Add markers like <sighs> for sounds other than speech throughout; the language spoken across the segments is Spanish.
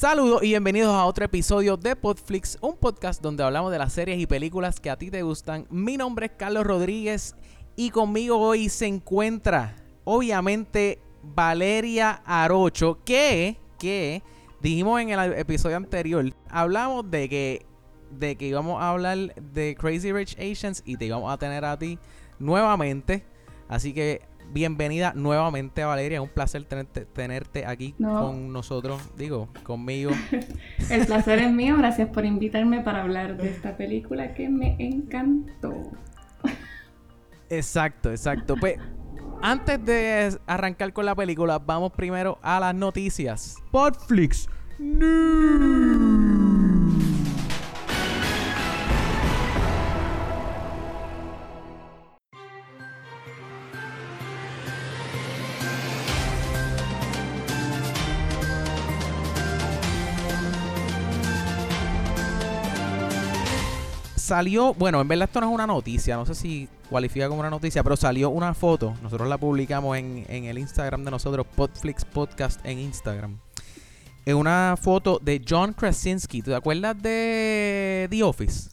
Saludos y bienvenidos a otro episodio de Podflix, un podcast donde hablamos de las series y películas que a ti te gustan. Mi nombre es Carlos Rodríguez y conmigo hoy se encuentra, obviamente, Valeria Arocho, que, que dijimos en el episodio anterior, hablamos de que, de que íbamos a hablar de Crazy Rich Asians y te íbamos a tener a ti nuevamente. Así que bienvenida nuevamente a Valeria. Un placer tenerte, tenerte aquí con nosotros, digo, conmigo. <laughs> El placer es mío. Gracias por invitarme para hablar de esta película que me encantó. <laughs> Exacto, exacto. Pues antes de arrancar con la película, vamos primero a las noticias. Podflix salió, bueno, en verdad esto no es una noticia, no sé si cualifica como una noticia, pero salió una foto, nosotros la publicamos en, el Instagram de nosotros, Podflix Podcast en Instagram. Es una foto de John Krasinski, ¿te acuerdas de The Office?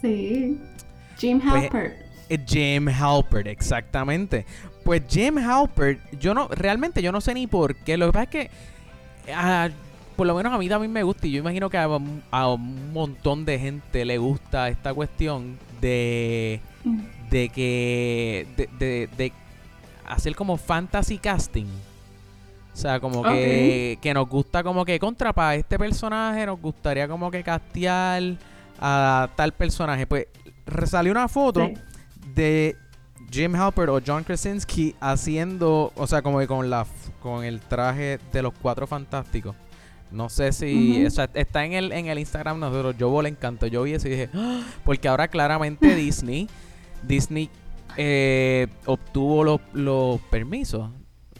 Sí, Jim pues, Halpert. Jim Halpert, exactamente. Pues Jim Halpert, yo no, realmente yo no sé ni por qué. Lo que pasa es que, ah, por lo menos a mí también me gusta y yo imagino que a, un montón de gente le gusta esta cuestión de, mm. de que, de, de, hacer como fantasy casting. O sea, como que, que nos gusta como que contra para este personaje, nos gustaría como que castear a tal personaje. Pues salió una foto de Jim Halpert o John Krasinski haciendo, o sea, como que con la con el traje de los cuatro fantásticos. No sé si o sea, está en el en el Instagram nosotros. Yo le encantó. Yo vi eso y dije, ¡Ah! porque ahora claramente <laughs> Disney Disney eh, obtuvo los, los permisos.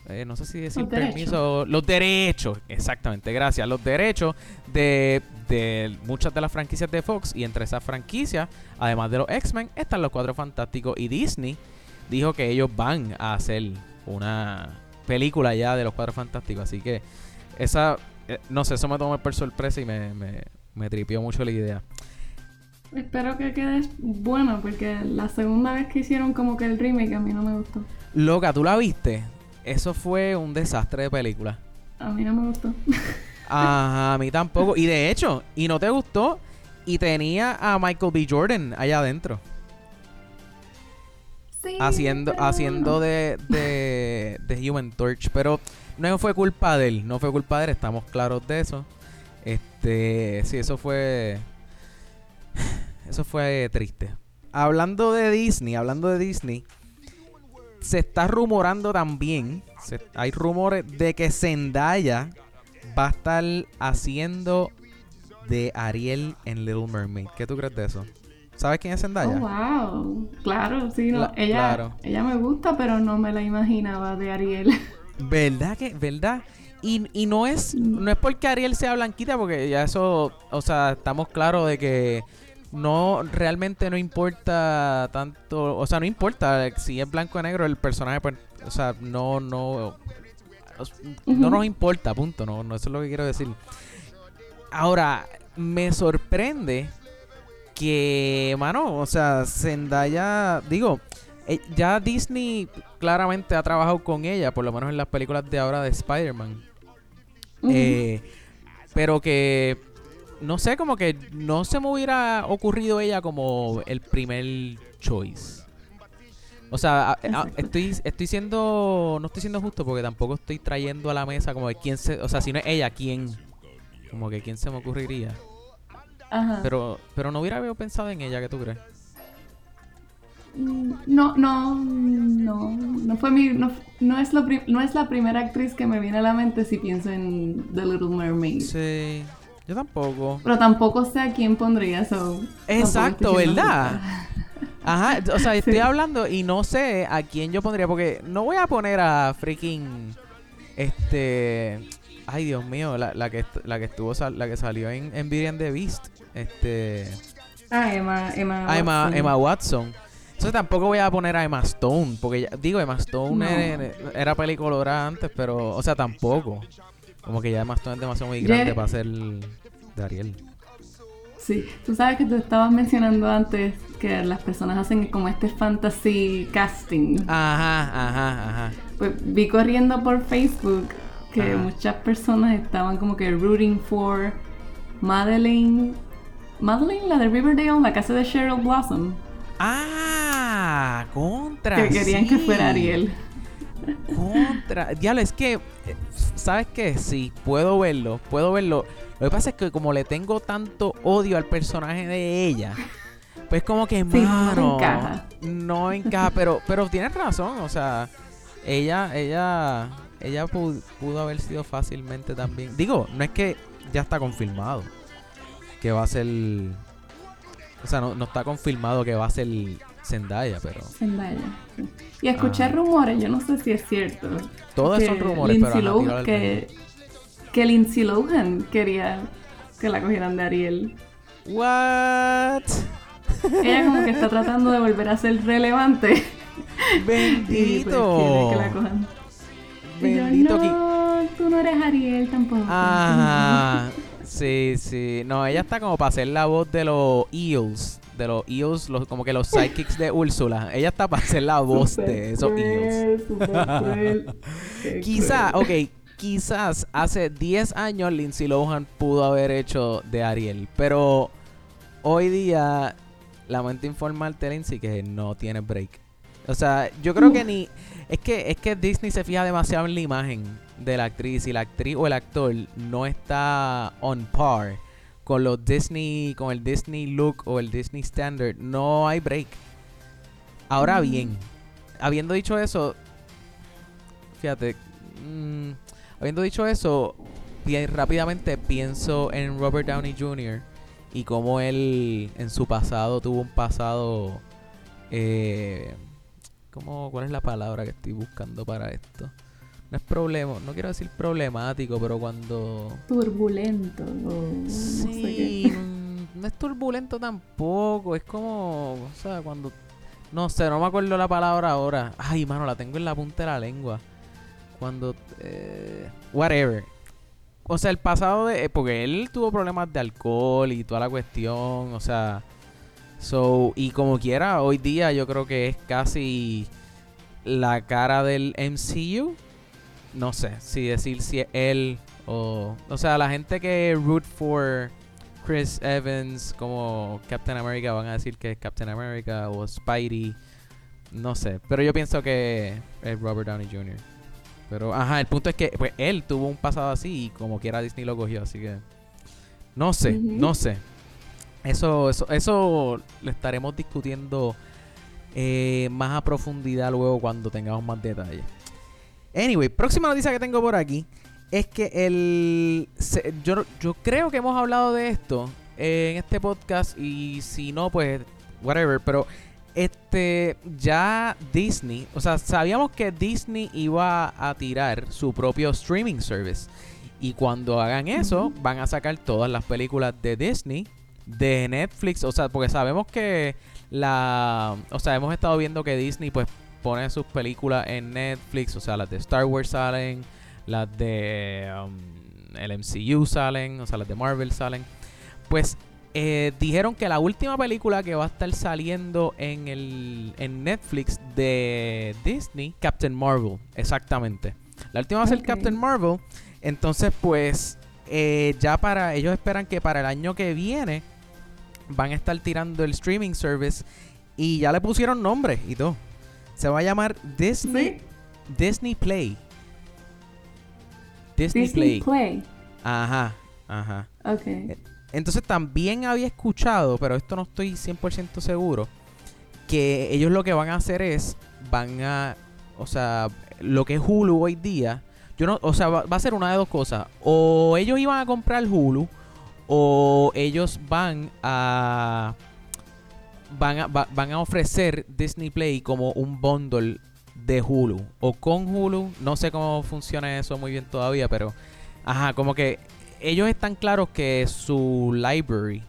Eh, no sé si decir permiso, los derechos, exactamente, gracias, los derechos de de muchas de las franquicias de Fox y entre esas franquicias, además de los X-Men, están los Cuatro Fantásticos y Disney dijo que ellos van a hacer una película ya de los Cuatro Fantásticos, así que esa, eh, no sé, eso me tomó por sorpresa y me, me, me tripió mucho la idea. Espero que quede bueno, porque la segunda vez que hicieron como que el remake a mí no me gustó. Loca, ¿tú la viste? Eso fue un desastre de película. A mí no me gustó. <laughs> Ajá, a mí tampoco. Y de hecho, y no te gustó, y tenía a Michael B. Jordan allá adentro. Sí, haciendo haciendo de, de, de Human Torch. Pero no fue culpa de él, no fue culpa de él, estamos claros de eso. Este, sí, eso fue. <sighs> Eso fue triste. Hablando de Disney, hablando de Disney, se está rumorando también, hay rumores de que Zendaya va a estar haciendo de Ariel en Little Mermaid. ¿Qué tú crees de eso? ¿Sabes quién es Zendaya? Oh, wow. Claro, sí. ella, ella me gusta, pero no me la imaginaba de Ariel. <laughs> ¿Verdad que? ¿Verdad? Y, y no es no es porque Ariel sea blanquita, porque ya eso, o sea, estamos claros de que no realmente no importa tanto, o sea, no importa si es blanco o negro el personaje, pues, o sea, no no no nos importa, punto. No, no, eso es lo que quiero decir. Ahora, me sorprende que, mano, o sea, Zendaya, digo, eh, ya Disney claramente ha trabajado con ella, por lo menos en las películas de ahora de Spider-Man. Eh, pero que, no sé, como que no se me hubiera ocurrido ella como el primer choice. O sea, estoy, estoy siendo, no estoy siendo justo porque tampoco estoy trayendo a la mesa como de quién se, o sea, si no es ella, ¿quién? Como que quién se me ocurriría. Ajá. Pero, pero no hubiera pensado en ella, ¿qué tú crees? Mm, no, no, no, no fue mi, no, no es, lo no es la primera actriz que me viene a la mente si pienso en The Little Mermaid. Sí, yo tampoco. Pero tampoco sé a quién pondría eso. Exacto, ¿verdad? <laughs> Ajá, o sea, estoy hablando y no sé a quién yo pondría, porque no voy a poner a freaking. Este. Ay, Dios mío, la, la que, la que estuvo, la que salió en, en Beauty and the Beast. Este. Ah, Emma, Emma ah, Watson. Emma, Watson. Entonces tampoco voy a poner a Emma Stone, porque ya- digo, Emma Stone No. era, era antes, pero, o sea, tampoco. Como que ya Emma Stone es demasiado muy grande para ser de Ariel. Sí, tú sabes que tú estabas mencionando antes que las personas hacen como este fantasy casting. Ajá, ajá, ajá. Pues vi corriendo por Facebook que Ajá. muchas personas estaban como que rooting for Madeline. Madeline, la de Riverdale, la casa de Cheryl Blossom. Ah, contra. Que querían que fuera Ariel. Contra. Diablo, es que, eh, ¿sabes qué? Sí, puedo verlo, puedo verlo. Lo que pasa es que como le tengo tanto odio al personaje de ella, pues como que, Sí, no mano, encaja. no encaja, pero, pero tienes razón, o sea, ella, ella, ella pu- pudo, haber sido fácilmente también. Digo, no es que ya está confirmado que va a ser, o sea, no, no está confirmado que va a ser Zendaya, pero Zendaya, sí. Y escuché Ajá. rumores, yo no sé si es cierto. todos que son rumores, Lindsay pero ajá, Lohan- que, que Lindsay Lohan quería que la cogieran de Ariel. What? Ella como que está tratando de volver a ser relevante. Y pues Bendito. quiere que la cojan. Y yo, Bendito no, tú no eres Ariel tampoco. Ah, <laughs> sí, sí. No, ella está como para hacer la voz de los Eels. De los Eels, los, como que los sidekicks de Úrsula. Ella está para hacer la voz de esos. <laughs> Qué Quizá, ok, quizás hace 10 años Lindsay Lohan pudo haber hecho de Ariel. Pero hoy día, lamento informarte, Lindsay, que no tiene break. O sea, yo creo que ni. Es que, es que Disney se fija demasiado en la imagen de la actriz. Y la actriz o el actor no está on par con los Disney. Con el Disney look o el Disney standard. No hay break. Ahora Mm. bien, habiendo dicho eso, fíjate, mm, habiendo dicho eso, pi- rápidamente pienso en Robert Downey Jr. y cómo él en su pasado tuvo un pasado, eh, ¿cómo, ¿cuál es la palabra que estoy buscando para esto? No es problema, no quiero decir problemático, pero cuando... Turbulento. o no sé Sí, qué. mm, no es turbulento tampoco, es como, o sea, cuando... No sé, no me acuerdo la palabra ahora. Ay, mano, la tengo en la punta de la lengua. Cuando... eh, whatever. O sea, el pasado de... eh, Porque él tuvo problemas de alcohol y toda la cuestión, o sea... So, y como quiera, hoy día yo creo que es casi la cara del MCU. No sé si decir si es él o... O sea, la gente que root for Chris Evans como Captain America van a decir que es Captain America o Spidey. No sé, pero yo pienso que es Robert Downey Jr. Pero, ajá, el punto es que pues, él tuvo un pasado así y como quiera Disney lo cogió, así que... No sé, no sé. Eso, eso, eso lo estaremos discutiendo eh, más a profundidad luego cuando tengamos más detalles. Anyway, próxima noticia que tengo por aquí es que el se- yo, yo creo que hemos hablado de esto eh, en este podcast y si no pues whatever, pero este ya Disney, o sea, sabíamos que Disney iba a tirar su propio streaming service y cuando hagan eso van a sacar todas las películas de Disney de Netflix, o sea, porque sabemos que la, o sea, hemos estado viendo que Disney pues pone sus películas en Netflix, o sea, las de Star Wars salen, las de um, el MCU salen, o sea, las de Marvel salen. Pues eh, dijeron que la última película que va a estar saliendo en el en Netflix de Disney, Captain Marvel, exactamente. La última va a ser. Captain Marvel. Entonces, pues, eh, ya para ellos esperan que para el año que viene van a estar tirando el streaming service y ya le pusieron nombre y todo. Se va a llamar Disney Sí, Disney Play. Disney, Disney Play. Play. Ajá, ajá. Ok. Entonces también había escuchado, pero esto no estoy 100% seguro, que ellos lo que van a hacer es, van a, o sea, lo que es Hulu hoy día, yo no, o sea, va, va a ser una de dos cosas, o ellos iban a comprar Hulu, o ellos van a, van a, va- van a ofrecer Disney Play como un bundle de Hulu, o con Hulu, no sé cómo funciona eso muy bien todavía, pero, ajá, como que ellos están claros que su library,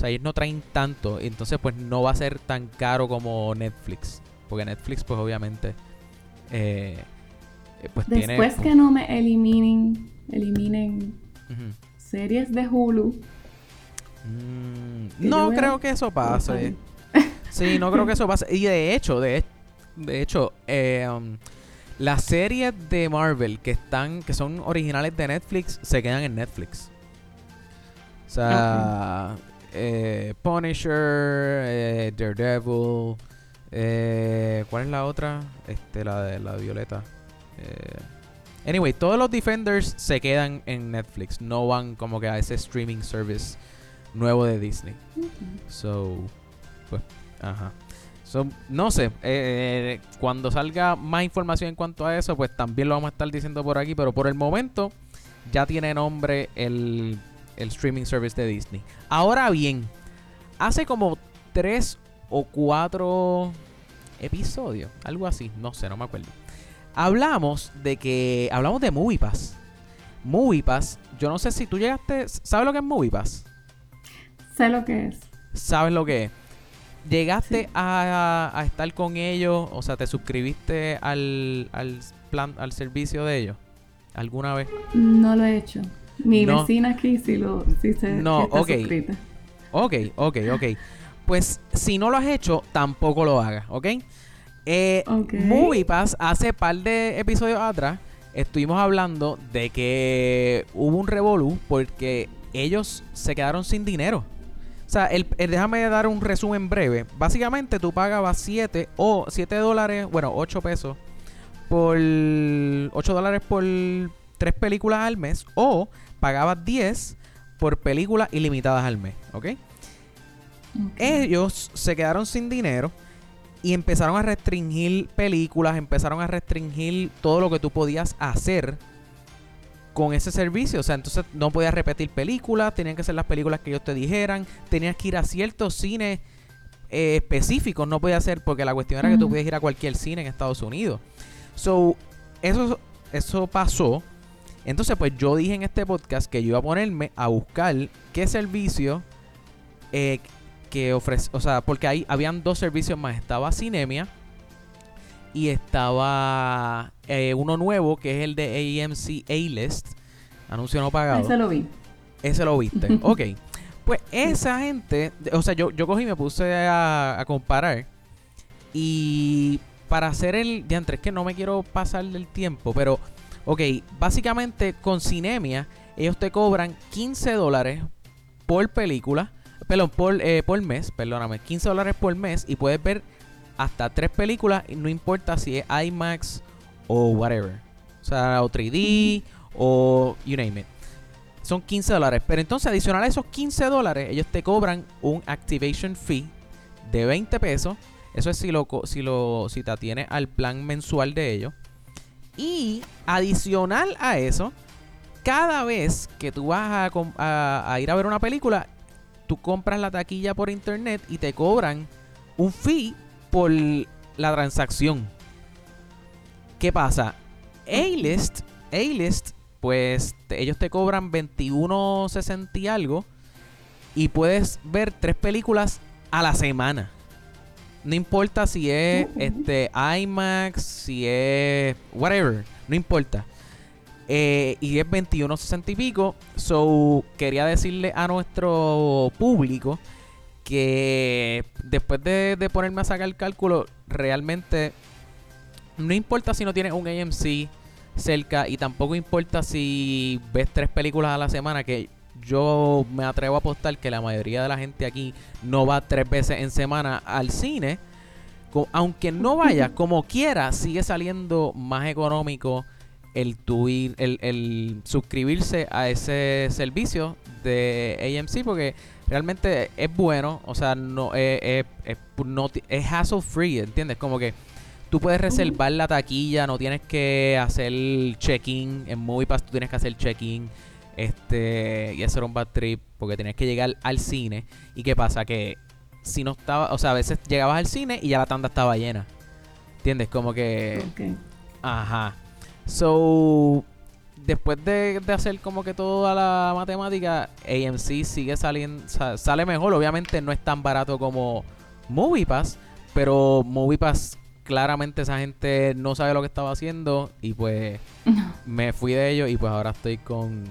sea, ellos no traen tanto. Entonces, pues no va a ser tan caro como Netflix. Porque Netflix, pues obviamente. Eh, eh, pues Después que no me eliminen, eliminen series de Hulu. Mm, no creo que eso pase. Sí, no creo que eso pase. Y de hecho, de, de hecho, eh, um, las series de Marvel que están, que son originales de Netflix, se quedan en Netflix. O sea, eh, Punisher, eh, Daredevil, ¿cuál es la otra? Este, la de la Violeta. anyway, todos los Defenders se quedan en Netflix, no van como que a ese streaming service nuevo de Disney. So, pues, ajá. So, no sé, cuando salga más información en cuanto a eso, pues también lo vamos a estar diciendo por aquí, pero por el momento ya tiene nombre el el streaming service de Disney. Ahora bien, hace como tres o cuatro episodios, algo así, no sé, no me acuerdo. Hablamos de que hablamos de MoviePass. MoviePass, yo no sé si tú llegaste, ¿sabes lo que es MoviePass? Sé lo que es. ¿Sabes lo que es? ¿Llegaste a, a, estar con ellos? O sea, ¿te suscribiste al, al plan, al servicio de ellos? ¿Alguna vez? No lo he hecho. Mi vecina aquí sí, lo, sí se no, está okay. Ok, ok, ok. Pues si no lo has hecho, tampoco lo hagas, ¿ok? Eh, MoviePass hace par de episodios atrás estuvimos hablando de que hubo un revolú porque ellos se quedaron sin dinero. O sea, el, déjame dar un resumen breve. Básicamente tú pagabas 7 o 7 dólares, bueno, 8 pesos por 8 dólares por tres películas al mes o pagabas 10 por películas ilimitadas al mes, ¿ok? Ellos se quedaron sin dinero y empezaron a restringir películas, empezaron a restringir todo lo que tú podías hacer con ese servicio. O sea, entonces no podías repetir películas, tenían que ser las películas que ellos te dijeran, tenías que ir a ciertos cines eh, específicos, no podía ser porque la cuestión era que tú podías ir a cualquier cine en Estados Unidos. So, eso, eso pasó entonces, pues yo dije en este podcast que yo iba a ponerme a buscar qué servicio eh, que ofrece, o sea, porque ahí habían dos servicios más. Estaba Cinemia y estaba eh, uno nuevo que es el de AMC A-List, anuncio no pagado. Ese lo vi. Ese lo viste, <laughs> ok. Pues esa gente, o sea, yo, yo cogí y me puse a, a comparar y para hacer el diantre, es que no me quiero pasar del tiempo, pero Ok, básicamente con Cinemia, ellos te cobran 15 dólares por película, perdón, por, eh, por mes, perdóname, 15 dólares por mes y puedes ver hasta tres películas, no importa si es IMAX o whatever. O sea, o 3D o you name it. Son 15 dólares. Pero entonces, adicional a esos 15 dólares, ellos te cobran un activation fee de 20 pesos. Eso es si lo, si lo si te atienes al plan mensual de ellos. Y adicional a eso, cada vez que tú vas a, ir a ver una película, tú compras la taquilla por internet y te cobran un fee por la transacción. ¿Qué pasa? A-List, A-List, pues ellos te cobran 21.60 y algo y puedes ver tres películas a la semana. No importa si es este IMAX, si es whatever, no importa. Eh, y es 21.60 y pico. So, quería decirle a nuestro público que después de, de ponerme a sacar el cálculo, realmente no importa si no tienes un AMC cerca y tampoco importa si ves tres películas a la semana, que yo me atrevo a apostar que la mayoría de la gente aquí no va tres veces en semana al cine. Aunque no vaya, <laughs> como quiera, sigue saliendo más económico el, tuir, el, el suscribirse a ese servicio de AMC porque realmente es bueno, o sea, no es, es, es hassle free, ¿entiendes? Como que tú puedes reservar la taquilla, no tienes que hacer check-in en MoviePass, tú tienes que hacer check-in este, y hacer un bad trip porque tienes que llegar al cine. ¿Y qué pasa? Que si no estaba, o sea, a veces llegabas al cine y ya la tanda estaba llena. ¿Entiendes? Como que... Ajá. So, después de, de hacer como que toda la matemática, AMC sigue saliendo, sa- sale mejor. Obviamente no es tan barato como MoviePass, pero MoviePass claramente esa gente no sabe lo que estaba haciendo y pues me fui de ellos y pues ahora estoy con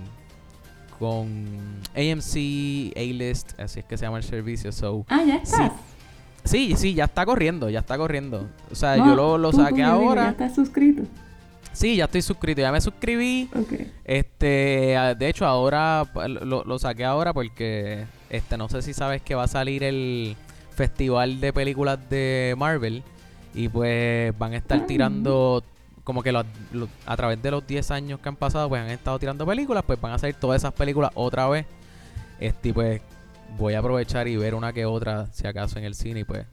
con AMC A-List, así es que se llama el servicio. So, Ah, ya estás. sí, sí, ya está corriendo, ya está corriendo. O sea, yo lo, saqué digo, ahora. Ya estás suscrito. Sí, ya estoy suscrito, ya me suscribí. Este, de hecho, ahora lo, lo saqué ahora porque, este, no sé si sabes que va a salir el festival de películas de Marvel y pues van a estar Ah. tirando como que lo- lo- a través de los 10 años que han pasado, pues han estado tirando películas, pues van a salir todas esas películas otra vez. Este, pues voy a aprovechar y ver una que otra, si acaso en el cine, y pues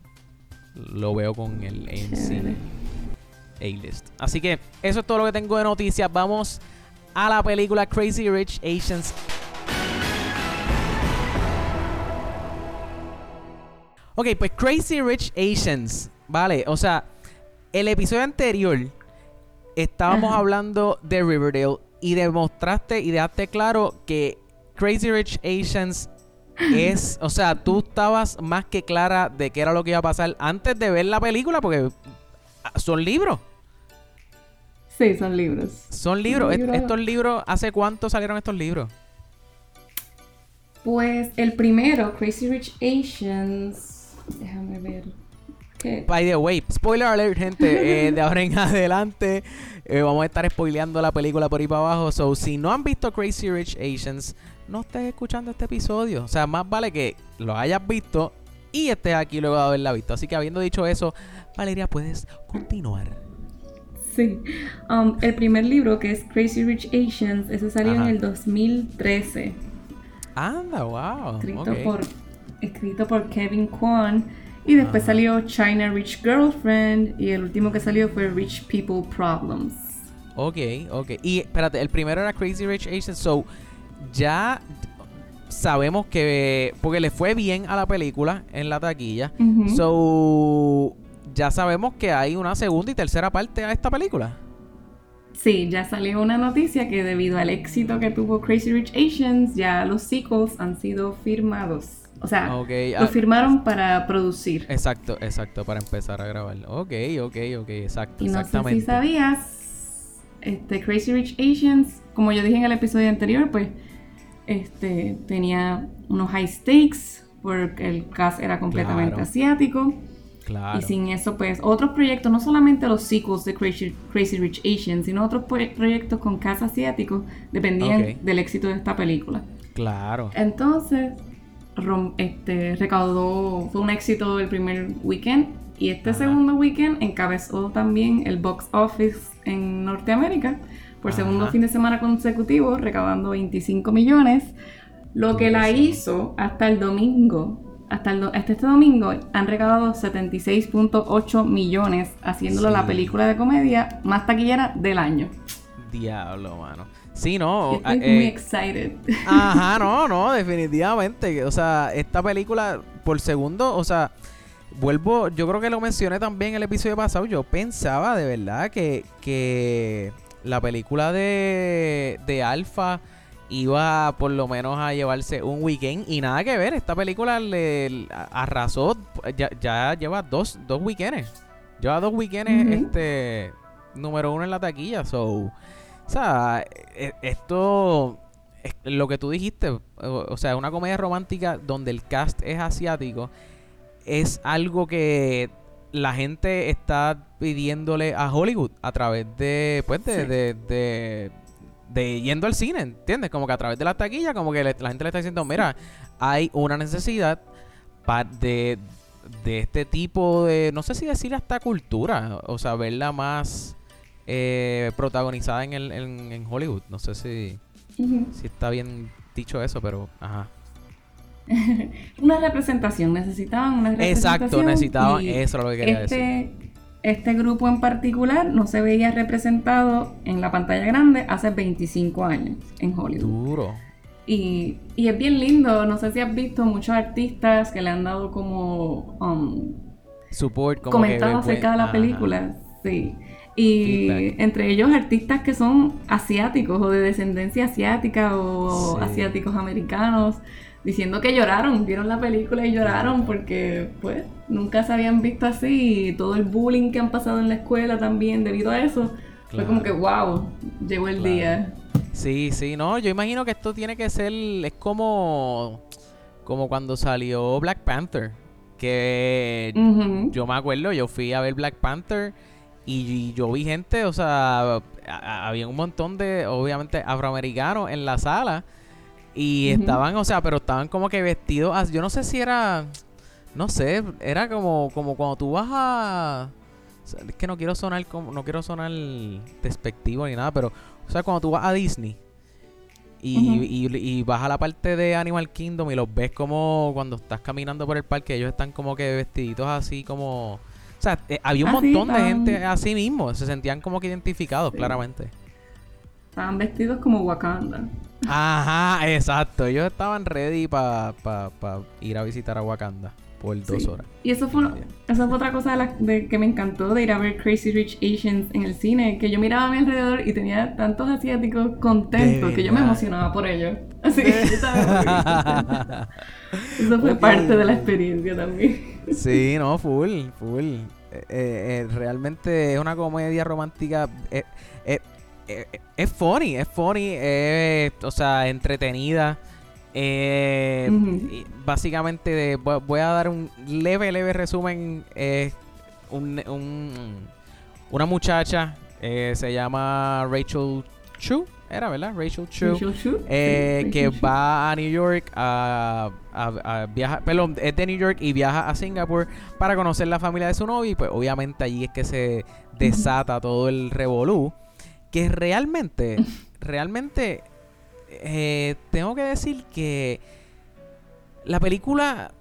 lo veo con el AMC. Chévere. A-List. Así que eso es todo lo que tengo de noticias. Vamos a la película Crazy Rich Asians. Ok, pues Crazy Rich Asians, ¿vale? O sea, el episodio anterior estábamos Ajá. hablando de Riverdale y demostraste y dejaste claro que Crazy Rich Asians es, o sea, tú estabas más que clara de qué era lo que iba a pasar antes de ver la película porque son libros. Sí, son libros. Son libros. Est- Libros. Estos libros, ¿hace cuánto salieron estos libros? Pues el primero, Crazy Rich Asians. Déjame ver. ¿Qué? By the way, spoiler alert, gente. eh, <laughs> de ahora en adelante eh, vamos a estar spoileando la película por ahí para abajo. So, si no han visto Crazy Rich Asians, no estés escuchando este episodio. O sea, más vale que lo hayas visto y estés aquí luego de haberla visto. Así que habiendo dicho eso, Valeria, puedes continuar. Sí. Um, el primer libro, que es Crazy Rich Asians, ese salió Ajá. en el 2013. Anda, wow. Escrito, por, escrito por Kevin Kwan. Y después Ajá. salió China Rich Girlfriend. Y el último que salió fue Rich People Problems. Ok, ok. Y espérate, el primero era Crazy Rich Asians. So, ya sabemos que. Porque le fue bien a la película en la taquilla. So, ya sabemos que hay una segunda y tercera parte a esta película. Sí, ya salió una noticia que debido al éxito que tuvo Crazy Rich Asians, ya los sequels han sido firmados. O sea, Ok, los ah, firmaron para producir. exacto, exacto, para empezar a grabar. Ok, ok, ok, exacto, Y no sé exactamente. si sabías, este, Crazy Rich Asians, como yo dije en el episodio anterior, pues este, tenía unos high stakes porque el cast era completamente Claro. asiático. Claro. Y sin eso, pues, otros proyectos, no solamente los sequels de Crazy, Crazy Rich Asians, sino otros pro- proyectos con cast asiático dependían Ok. del éxito de esta película. Claro. Entonces, rom- este, recaudó, fue un éxito el primer weekend y este Ajá. segundo weekend encabezó también el box office en Norteamérica por segundo Ajá. fin de semana consecutivo, recaudando 25 millones, lo que la hizo hasta el domingo. Hasta, el do- hasta este domingo han recaudado 76.8 millones, haciéndolo la película de comedia más taquillera del año. Diablo, mano. Sí, no. Estoy ah, muy eh, excited. Ajá, <laughs> no, no, definitivamente. O sea, esta película, por segundo, o sea, vuelvo, yo creo que lo mencioné también en el episodio pasado. Yo pensaba de verdad que, que la película de, de Alpha iba por lo menos a llevarse un weekend y nada que ver. Esta película le, arrasó, ya, ya lleva dos, dos weekends. Lleva dos weekends, este, número uno en la taquilla. So, o sea, e- esto es lo que tú dijiste, o sea, una comedia romántica donde el cast es asiático, es algo que la gente está pidiéndole a Hollywood a través de, pues, de, Sí. de, de- de yendo al cine, ¿entiendes? Como que a través de la taquilla, como que le- la gente le está diciendo, mira, hay una necesidad pa- de, de este tipo de, no sé si decir hasta cultura, o sea, verla más eh, protagonizada en, el, en, en Hollywood. No sé si, si está bien dicho eso, pero ajá. <laughs> una representación, necesitaban una representación. Exacto, necesitaban eso, es lo que quería decir. Este, este grupo en particular no se veía representado en la pantalla grande hace 25 años en Hollywood. Duro. Y, y es bien lindo, no sé si has visto muchos artistas que le han dado como um, Support, como comentado que, acerca de la ajá. película. Sí. Y entre ellos artistas que son asiáticos o de descendencia asiática o asiáticos americanos, diciendo que lloraron, vieron la película y lloraron porque pues nunca se habían visto así y todo el bullying que han pasado en la escuela también debido a eso. Fue como que wow, llegó el día. Sí, sí, no, yo imagino que esto tiene que ser, es como, como cuando salió Black Panther, que yo me acuerdo, yo fui a ver Black Panther y yo vi gente, o sea, había un montón de, obviamente, afroamericanos en la sala. Y estaban, o sea, pero estaban como que vestidos. Yo no sé si era. No sé, era como, como cuando tú vas a. Es que no quiero sonar como. No quiero sonar despectivo ni nada, pero. O sea, cuando tú vas a Disney. Y, y, y, vas a la parte de Animal Kingdom y los ves como cuando estás caminando por el parque, ellos están como que vestiditos así como o sea, eh, había un ah, montón de gente así mismo. Se sentían como que identificados, claramente. Estaban vestidos como Wakanda. Ajá, exacto. Ellos estaban ready para ir a visitar a Wakanda por dos horas. Y eso fue, fue otra cosa de, que me encantó de ir a ver Crazy Rich Asians en el cine, que yo miraba a mi alrededor y tenía tantos asiáticos contentos que yo me emocionaba por ellos. <laughs> Así que <laughs> Eso fue parte de la experiencia también. Sí, no, full, full. Eh, eh, realmente es una comedia romántica. Eh, es funny, es funny, o sea, entretenida. Básicamente, voy a dar un leve, leve resumen. una muchacha se llama Rachel Chu era, ¿verdad? Rachel Chu. Eh, que va a New York a, a, viajar, perdón, es de New York y viaja a Singapur para conocer la familia de su novio y pues obviamente allí es que se desata todo el revolú. Que realmente, <laughs> realmente, eh, tengo que decir que la película...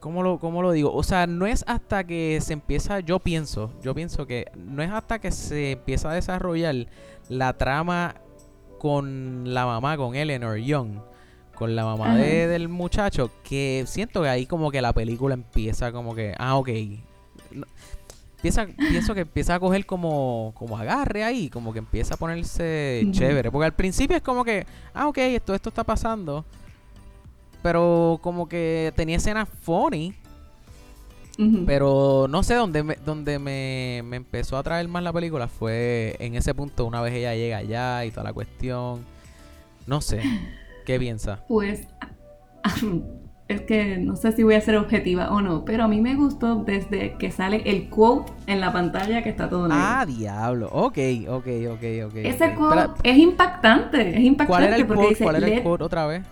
¿Cómo lo, ¿Cómo lo digo? O sea, no es hasta que se empieza, yo pienso, yo pienso que no es hasta que se empieza a desarrollar la trama con la mamá, con Eleanor Young, con la mamá de, del muchacho, que siento que ahí como que la película empieza como que, ah, ok. Empieza, pienso que empieza a coger como, como agarre ahí, como que empieza a ponerse chévere. Porque al principio es como que, ah, ok, esto, esto está pasando. Pero como que tenía escenas funny. Pero no sé dónde, me, dónde me, empezó a traer más la película fue en ese punto, una vez ella llega allá y toda la cuestión. No sé, ¿qué piensa? Pues es que no sé si voy a ser objetiva o no, pero a mí me gustó desde que sale el quote en la pantalla que está todo negro. Ah, diablo. Ok, ok, ok, ok. Ese quote es impactante, es impactante. ¿Cuál era el quote? ¿Cuál era el quote otra vez?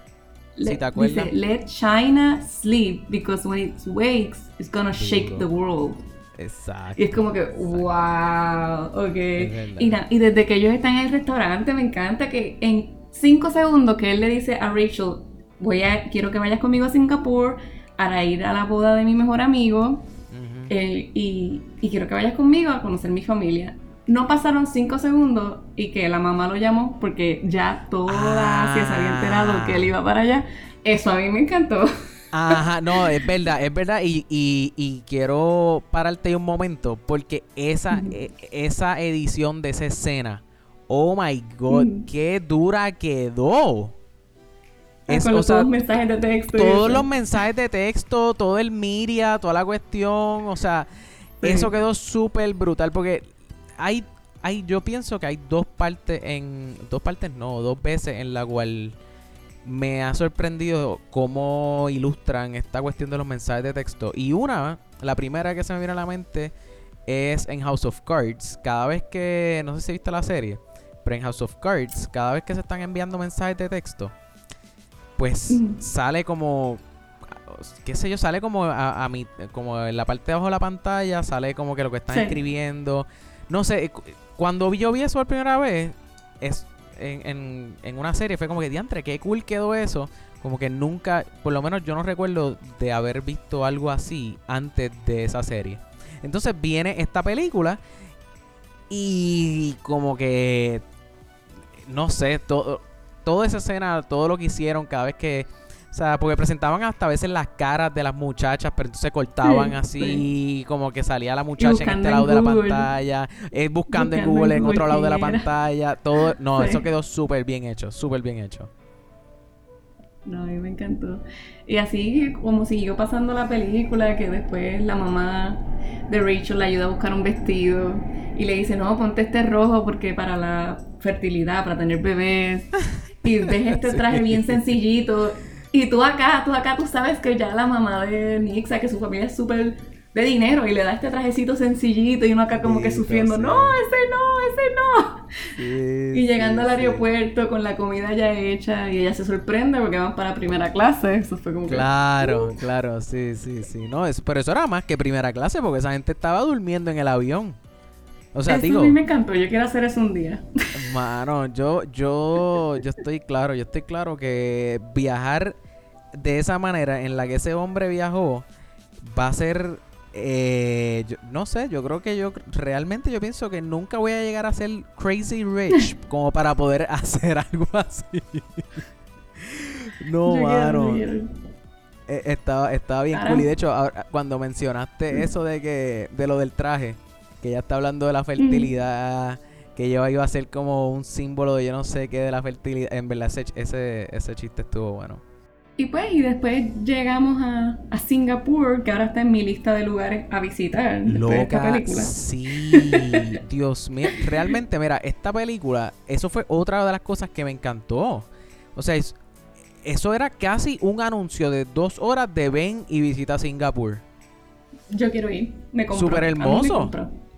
si te acuerdas. Dice, let China sleep because when it wakes, it's gonna shake the world. Exacto. Y es como que, wow, ok. Y, y desde que ellos están en el restaurante, me encanta que en cinco segundos que él le dice a Rachel, voy a, quiero que vayas conmigo a Singapur para ir a la boda de mi mejor amigo. y, y, quiero que vayas conmigo a conocer mi familia no pasaron cinco segundos y que la mamá lo llamó porque ya toda se había enterado que él iba para allá. Eso a mí me encantó. Ajá, no, es verdad, es verdad. Y, y, quiero pararte un momento porque esa, e, esa edición de esa escena, oh my god, qué dura quedó. Es, todos los mensajes de texto. Todos los mensajes de texto, todo el Miria, toda la cuestión, o sea, eso quedó súper brutal porque hay, hay, yo pienso que hay dos partes en, dos partes no, dos veces en la cual me ha sorprendido cómo ilustran esta cuestión de los mensajes de texto. Y una, la primera que se me viene a la mente es en House of Cards. Cada vez que, no sé si viste la serie, pero en House of Cards, cada vez que se están enviando mensajes de texto, pues sale como, qué sé yo, sale como a, mi, como en la parte de abajo de la pantalla, sale como que lo que están escribiendo. No sé, cuando yo vi eso por primera vez, es en, en, una serie, fue como que, diantre, qué cool quedó eso. Como que nunca, por lo menos yo no recuerdo de haber visto algo así antes de esa serie. Entonces viene esta película y como que, no sé, todo, toda esa escena, todo lo que hicieron cada vez que O sea, porque presentaban hasta a veces las caras de las muchachas, pero entonces cortaban así, como que salía la muchacha en este lado de la pantalla, eh, buscando, en Google en, otro lado de la pantalla, todo. No, eso quedó súper bien hecho, súper bien hecho. No, a mí me encantó. Y así como siguió pasando la película, que después la mamá de Rachel le ayuda a buscar un vestido y le dice, no, ponte este rojo porque para la fertilidad, para tener bebés. <laughs> Y ves este <laughs> traje bien sencillito. Y tú acá, tú acá, tú sabes que ya la mamá de Nixa, que su familia es súper de dinero y le da este trajecito sencillito y uno acá como que sufriendo, no, ese no, ese no. <laughs> y llegando al aeropuerto con la comida ya hecha y ella se sorprende porque van para primera clase. Eso fue como Claro, uh". claro, sí, sí, sí. No, es, pero eso era más que primera clase porque esa gente estaba durmiendo en el avión. O sea, digo. A mí me encantó, yo quiero hacer eso un día. <laughs> Mano, yo, yo, yo estoy claro, yo estoy claro que viajar de esa manera en la que ese hombre viajó va a ser eh, no sé, yo creo que yo realmente yo pienso que nunca voy a llegar a ser crazy rich <laughs> como para poder hacer algo <laughs> así. no, mano. Eh, estaba, estaba bien cool. Y de hecho, cuando mencionaste mm. eso de que, de lo del traje, que ya está hablando de la fertilidad, que yo iba a ser como un símbolo de yo no sé qué de la fertilidad. En verdad, ese, ese, ese chiste estuvo bueno. Y pues, y después llegamos a, a, Singapur, que ahora está en mi lista de lugares a visitar después de esta película. Sí, <laughs> Dios mío. Realmente, mira, esta película, eso fue otra de las cosas que me encantó. O sea, eso era casi un anuncio de dos horas de ven y visita Singapur. Yo quiero ir. Me compro. Súper hermoso.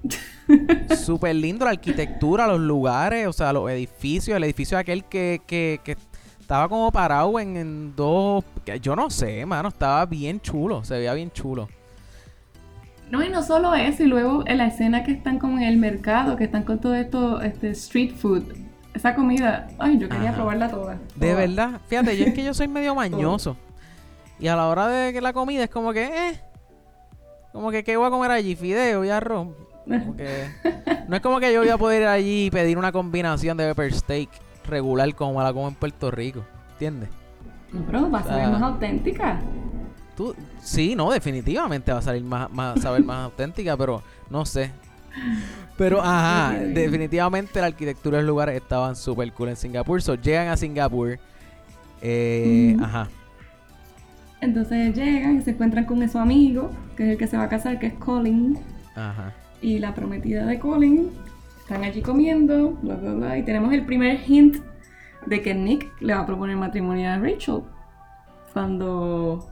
<laughs> Súper lindo la arquitectura, los lugares, o sea, los edificios. El edificio aquel que, que, que estaba como parado en, dos. Yo no sé, mano. Estaba bien chulo. Se veía bien chulo. No, y no solo eso, y luego en la escena que están como en el mercado, que están con todo esto, este street food. Esa comida, ay, yo quería probarla toda, De verdad, fíjate, yo es que yo soy medio <laughs> mañoso. y a la hora de que la comida es como que, eh, como que, ¿qué voy a comer allí? Fideo y arroz. No es como que yo voy a poder ir allí y pedir una combinación de pepper steak regular como la como en Puerto Rico. ¿Entiendes? No, pero va a salir más auténtica. Tú, sí, no, definitivamente va a salir más, más saber más auténtica, pero no sé. Pero, <laughs> ajá, definitivamente la arquitectura de los lugares estaban súper cool en Singapur. So, llegan a Singapur. Eh, Ajá. Entonces llegan y se encuentran con su amigo, que es el que se va a casar, que es Colin. Ajá. Y la prometida de Colin están allí comiendo, bla, bla, bla, y tenemos el primer hint de que Nick le va a proponer matrimonio a Rachel. Cuando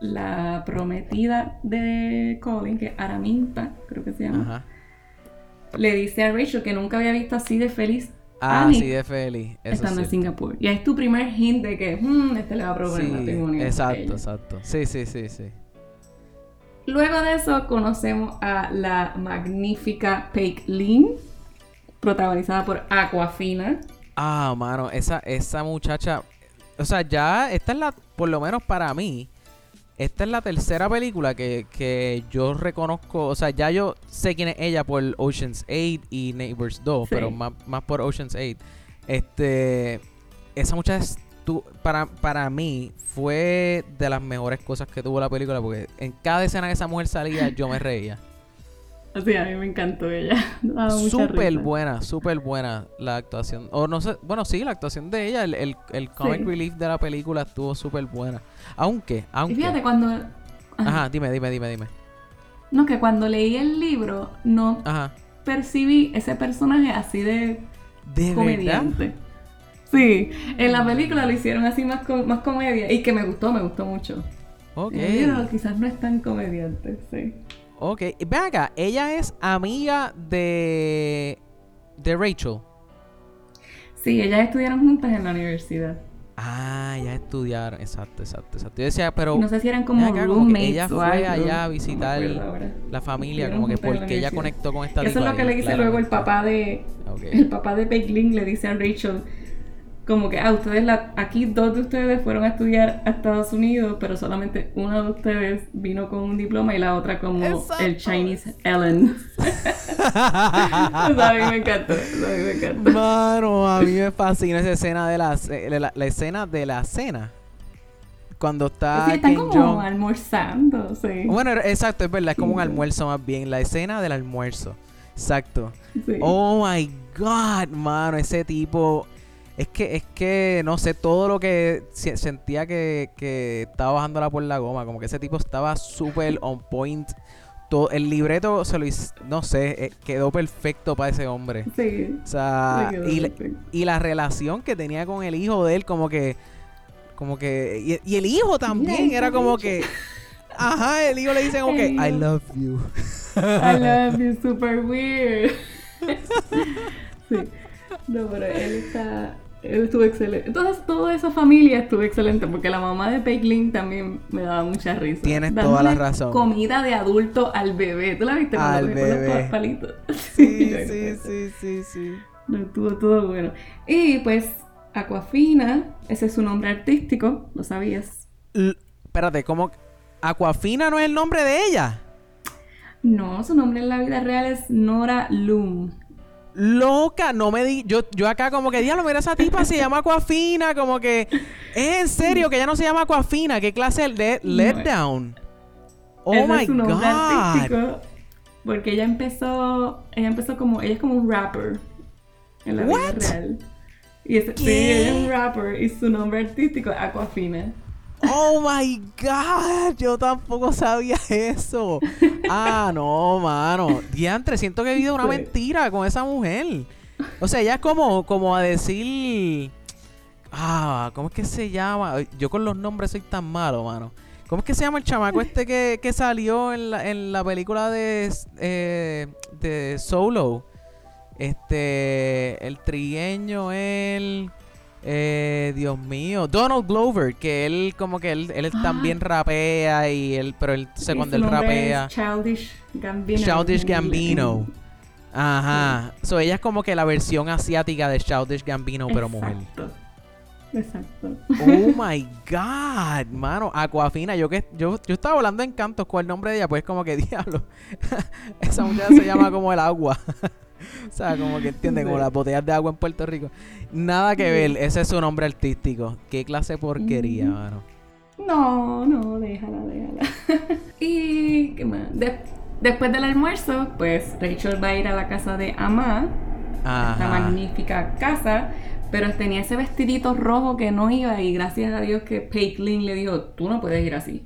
la prometida de Colin, que es Araminta, creo que se llama, le dice a Rachel que nunca había visto así de feliz. Ah, así de feliz. estando en Singapur. Y es tu primer hint de que hmm, este le va a proponer matrimonio. Exacto, exacto. Sí, sí, sí, sí. Luego de eso conocemos a la magnífica Paik Lin, protagonizada por Aquafina. Ah, mano, esa, esa muchacha, o sea, ya esta es la, por lo menos para mí, esta es la tercera película que, yo reconozco, o sea, ya yo sé quién es ella por Ocean's 8 y Neighbors 2, pero más, más por Ocean's 8. Este, esa muchacha para, para mí fue de las mejores cosas que tuvo la película porque en cada escena que esa mujer salía yo me reía. <laughs> Sí, a mí me encantó ella. <laughs> Súper buena, súper buena la actuación. O no sé, bueno, sí, la actuación de ella, el, el, el comic relief de la película estuvo súper buena. Aunque, aunque. Y fíjate, cuando. Ajá. dime, dime, dime, dime. No, que cuando leí el libro no percibí ese personaje así de. ¿De comediante. Sí, en la película lo hicieron así más, más comedia y que me gustó, me gustó mucho. Ok. Pero quizás no es tan comediante, sí. Ok, ven acá, ella es amiga de, de Rachel. Sí, ellas estudiaron juntas en la universidad. Ah, ya estudiaron, exacto, exacto, exacto. Yo decía, pero... No sé si eran como roommates Ella fue allá a visitar la familia, como que porque ella conectó con esta Eso es lo que le dice luego el papá de... El papá de Pegling le dice a Rachel como que, ah, ustedes, la, aquí dos de ustedes fueron a estudiar a Estados Unidos, pero solamente una de ustedes vino con un diploma y la otra como el Chinese Ellen. <laughs> a mí me encantó, a mí me encantó. Mano, a mí me fascina esa escena de la, la, escena de la cena. cuando está Sí, están Ken como almorzando, sí. Bueno, exacto, es verdad, es como un almuerzo más bien, la escena del almuerzo. Exacto. sí. Oh my god, mano, ese tipo. Es que, es que, no sé, todo lo que se- sentía que, que estaba bajándola por la goma. Como que ese tipo estaba súper on point. Todo, el libreto se lo hizo, no sé, eh, quedó perfecto para ese hombre. Sí. O sea, y, la- y la relación que tenía con el hijo de él, como que. Como que. Y, y el hijo también era como que. Ajá, el hijo le dice como que. I love you. I <laughs> love you, super weird. <laughs> sí. No, pero él está. Él estuvo excelente. Entonces, toda esa familia estuvo excelente porque la mamá de Peiglin también me daba mucha risa. Tienes toda la razón. Comida de adulto al bebé. ¿Tú la viste? cuando Al los bebé. palitos? Sí, sí, creo. sí, sí, sí. No, estuvo todo bueno. Y pues, Aquafina, ese es su nombre artístico, ¿lo sabías? L- espérate, ¿cómo? Aquafina no es el nombre de ella. No, su nombre en la vida real es Nora Loom. Loca, no me di. Yo, yo acá como que, diablo, mira esa tipa, se llama Aquafina. Como que. ¿Es en serio que ella no se llama Aquafina? ¿Qué clase de letdown? Oh Ese my es god. artístico. Porque ella empezó, ella empezó como, ella es como un rapper en la What? vida real. Y ese, sí, ella es un rapper y su nombre artístico es Aquafina. Oh my god. Yo tampoco sabía eso. Ah, no, mano. Diantre, siento que he vivido una mentira con esa mujer. O sea, ella es como, como a decir. Ah, ¿cómo es que se llama? Yo con los nombres soy tan malo, mano. ¿Cómo es que se llama el chamaco este que, que salió en la, en la película de, eh, de Solo? Este, el trigueño, él, eh, Dios mío, Donald Glover, que él como que él, él Ah. también rapea y él, pero él, sé cuando él rapea, Childish Gambino. Childish Gambino. Ajá, so ella es como que la versión asiática de Childish Gambino, pero mujer. Exacto. Exacto. Oh <laughs> my god, mano, Aquafina, yo que yo, yo estaba hablando en cantos con el nombre de ella, pues como que <laughs> diablo. <laughs> Esa muchacha se llama como el agua. <laughs> o sea, como que entienden, como las botellas de agua en Puerto Rico. Nada que ver, ese es su nombre artístico. Qué clase de porquería, mano. No, no, déjala, déjala. <laughs> y qué más. De- después del almuerzo, pues Rachel va a ir a la casa de Ama, esta magnífica casa, pero tenía ese vestidito rojo que no iba y gracias a Dios que Peiklin le dijo, tú no puedes ir así.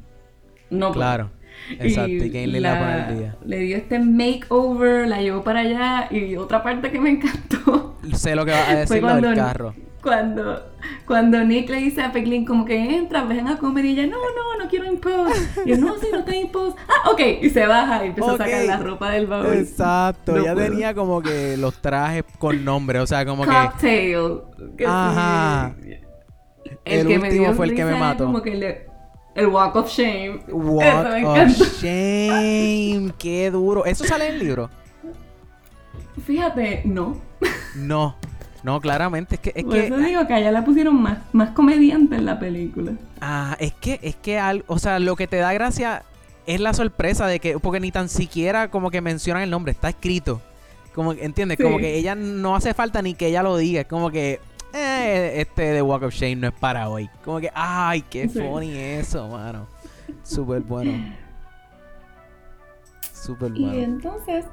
No puedes". Claro. <laughs> Exacto, y le la el día. le dio este makeover, la llevó para allá y otra parte que me <laughs> encantó Sé lo que va a <laughs> decir lo del carro. cuando, cuando Nick le dice a Pecklin como que entra, ven a comer y ella, no, no, no quiero impose. Y él, no, sí, no está impose. Ah, ok. Y se baja y empieza a sacar la ropa del baúl. Exacto, No ya puedo. tenía como que los trajes con nombre, o sea, como que Cocktail. que. Ajá. El, El que me último dio fue el que me mató. Como que el, de- el walk of shame. Eso Walk of. <laughs> Shame, qué duro. ¿Eso sale en el libro? Fíjate, no. No, no, claramente es que es Por que eso digo que allá la pusieron más, más comediante en la película. ah, es que es que al, o sea, lo que te da gracia es la sorpresa de que porque ni tan siquiera como que mencionan el nombre, está escrito. Como entiendes, Sí. como que ella no hace falta ni que ella lo diga, es como que eh, este de Walk of Shame no es para hoy. Como que ay, qué funny eso, mano. Súper bueno. Súper Y bueno. entonces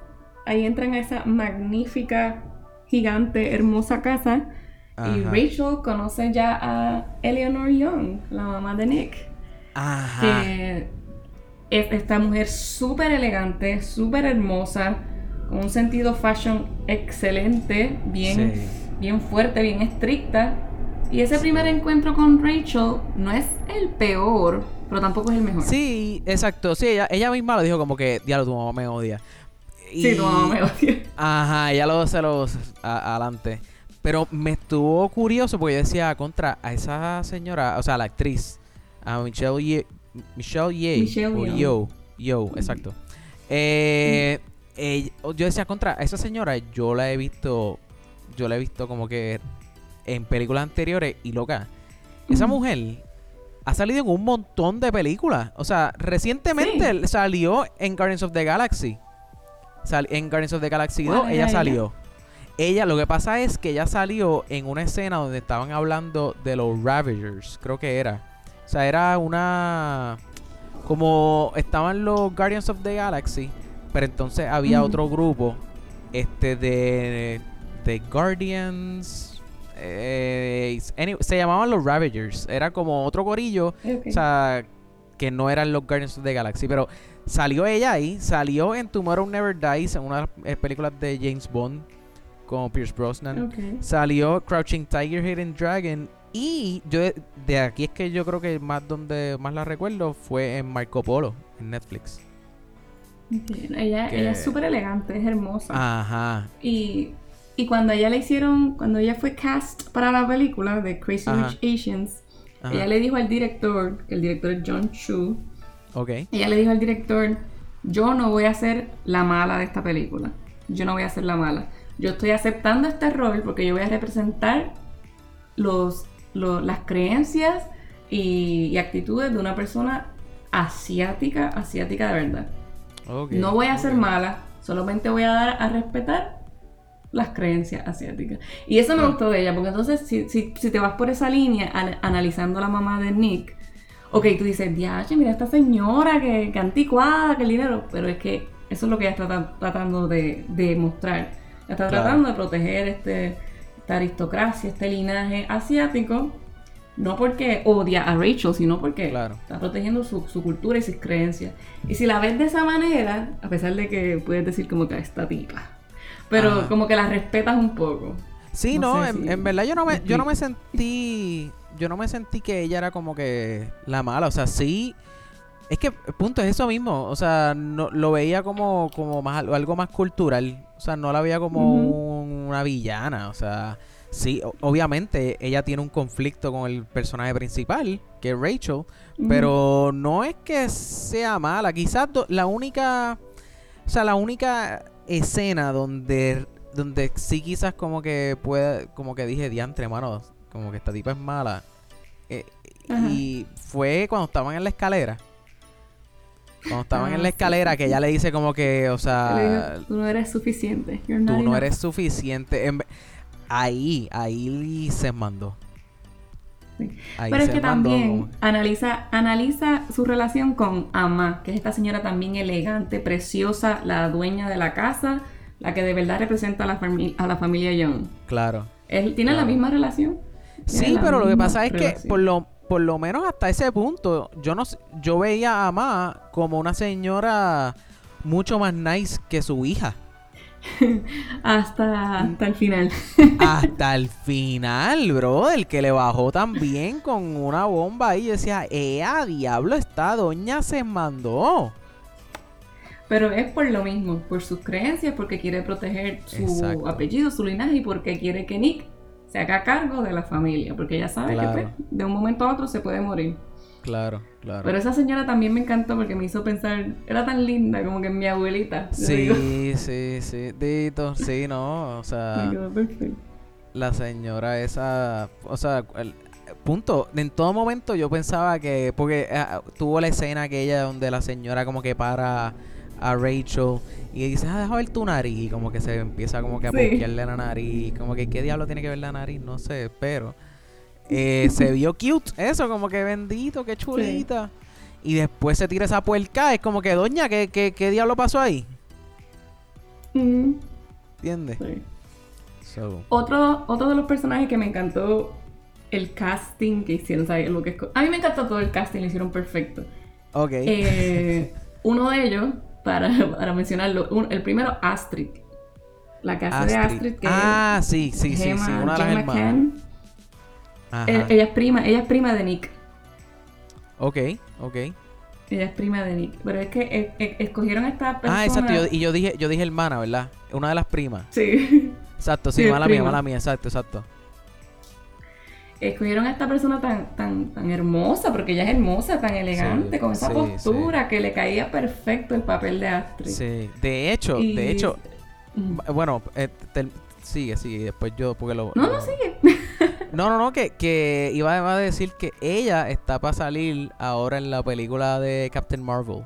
ahí entran a esa magnífica, gigante, hermosa casa. Y. Rachel conoce ya a Eleanor Young, la mamá de Nick. Ajá. Que es esta mujer súper elegante, súper hermosa, con un sentido fashion excelente, bien, Sí. Bien fuerte, bien estricta. Y ese primer encuentro con Rachel no es el peor, pero tampoco es el mejor. Sí, exacto. Sí, ella, ella misma lo dijo como que, diablo, tu mamá me odia. Sí, tu mamá me odia. Ajá, ella lo se los a- adelante. Pero me estuvo curioso porque yo decía contra a esa señora, o sea, la actriz, a Michelle Ye, Michelle Ye, Michelle o. Yo, Yo, exacto. Eh, ella- yo decía contra a esa señora, yo la he visto, yo la he visto como que en películas anteriores y loca. Esa mujer ha salido en un montón de películas. O sea, recientemente salió en Guardians of the Galaxy. Sal- en Guardians of the Galaxy ¿Cuál 2 era ella ella? salió. Ella, lo que pasa es que ella salió en una escena donde estaban hablando de los Ravagers, creo que era. O sea, era una... Como estaban los Guardians of the Galaxy, pero entonces había otro grupo este de, de Guardians... Eh, se llamaban los Ravagers. Era como otro gorillo. O sea, que no eran los Guardians of the Galaxy. Pero salió ella ahí. Salió en Tomorrow Never Dies, en una de las películas de James Bond. Con Pierce Brosnan. Salió Crouching Tiger, Hidden Dragon. Y yo de aquí es que yo creo que más donde más la recuerdo fue en Marco Polo, en Netflix. Ella, ella es súper elegante, es hermosa. Ajá. Y, y cuando ella le hicieron, cuando ella fue cast para la película de Crazy Rich Asians, ella le dijo al director, el director es John Chu, okay. ella le dijo al director, yo no voy a ser la mala de esta película, yo no voy a ser la mala, yo estoy aceptando este rol porque yo voy a representar los las creencias y, actitudes de una persona asiática, asiática de verdad. no voy a ser mala, solamente voy a dar a respetar las creencias asiáticas. Y eso me ah. gustó de ella, porque entonces si, si, te vas por esa línea analizando a la mamá de Nick, ok, tú dices, diache, mira esta señora que, que, anticuada, que el dinero, pero es que eso es lo que ella está tratando de, de mostrar. Está tratando de proteger este esta aristocracia, este linaje asiático, no porque odia a Rachel, sino porque está protegiendo su, cultura y sus creencias. Y si la ves de esa manera, a pesar de que puedes decir como que esta tipa, pero como que la respetas un poco. Sí, no, en, verdad yo no me, yo no me sentí, yo no me sentí que ella era como que la mala, o sea, sí, es que punto es eso mismo, o sea, no, lo veía como, como más algo más cultural, o sea, no la veía como una villana, o sea, sí, obviamente ella tiene un conflicto con el personaje principal, que es Rachel, pero no es que sea mala, quizás la única, o sea, la única escena donde, donde sí quizás como que puede, como que dije, diantre, mano, como que esta tipa es mala, eh, y fue cuando estaban en la escalera. Cuando estaban en la ah, escalera, que ella le dice como que, o sea... tú no eres suficiente. Tú no eres suficiente. ahí, ahí se mandó. Pero es que también analiza, analiza su relación con Ama, que es esta señora también elegante, preciosa, la dueña de la casa, la que de verdad representa a la, a la familia Young. Claro. ¿Tiene la misma relación? Sí, pero lo que pasa es que por lo, por lo menos hasta ese punto, yo no yo veía a Ma como una señora mucho más nice que su hija. <laughs> hasta, hasta el final. <laughs> hasta el final, bro. El que le bajó también con una bomba ahí. Yo decía, ¡Ea, diablo! Esta doña se mandó. Pero es por lo mismo, por sus creencias, porque quiere proteger su apellido, su linaje y porque quiere que Nick se haga cargo de la familia, porque ella sabe que pues, de un momento a otro se puede morir. Claro, claro. Pero esa señora también me encantó porque me hizo pensar, era tan linda como que mi abuelita. Sí, <laughs> sí, sí, Dito, sí, no, o sea. <laughs> La señora esa, o sea, el, punto, en todo momento yo pensaba que, porque eh, tuvo la escena aquella donde la señora como que para a Rachel y dice, ah, deja ver tu nariz. Y como que se empieza como que a sí. la nariz. Como que, ¿qué diablo tiene que ver la nariz? No sé, pero eh, se vio cute. Eso, como que bendito, qué chulita. Y después se tira esa puerca. Es como que, doña, ¿qué, qué, qué diablo pasó ahí? Mm. ¿Entiendes? Otro, otro de los personajes que me encantó el casting que hicieron, ¿sabes? Lo que a mí me encantó todo el casting, lo hicieron perfecto. Ok. Eh, <laughs> uno de ellos para, <laughs> para mencionarlo. el primero, Astrid. La casa de Astrid. Que ah, sí, sí, sí, sí, una de las hermanas. Eh, ella es prima, ella es prima de Nick. Ok, ok. Ella es prima de Nick. Pero es que eh, eh, escogieron esta persona. Ah, exacto. y yo dije, yo dije hermana, ¿verdad? Una de las primas. Sí. Exacto, sí, mala mía, mala mía, exacto, exacto escogieron a esta persona tan, tan, tan hermosa, porque ella es hermosa, tan elegante, con esa postura que le caía perfecto el papel de Astrid. Sí, de hecho, de hecho, bueno, eh, sigue, sigue, después yo, porque lo... No, no, sigue. No, no, no, que, que iba, a decir que ella está para salir ahora en la película de Captain Marvel,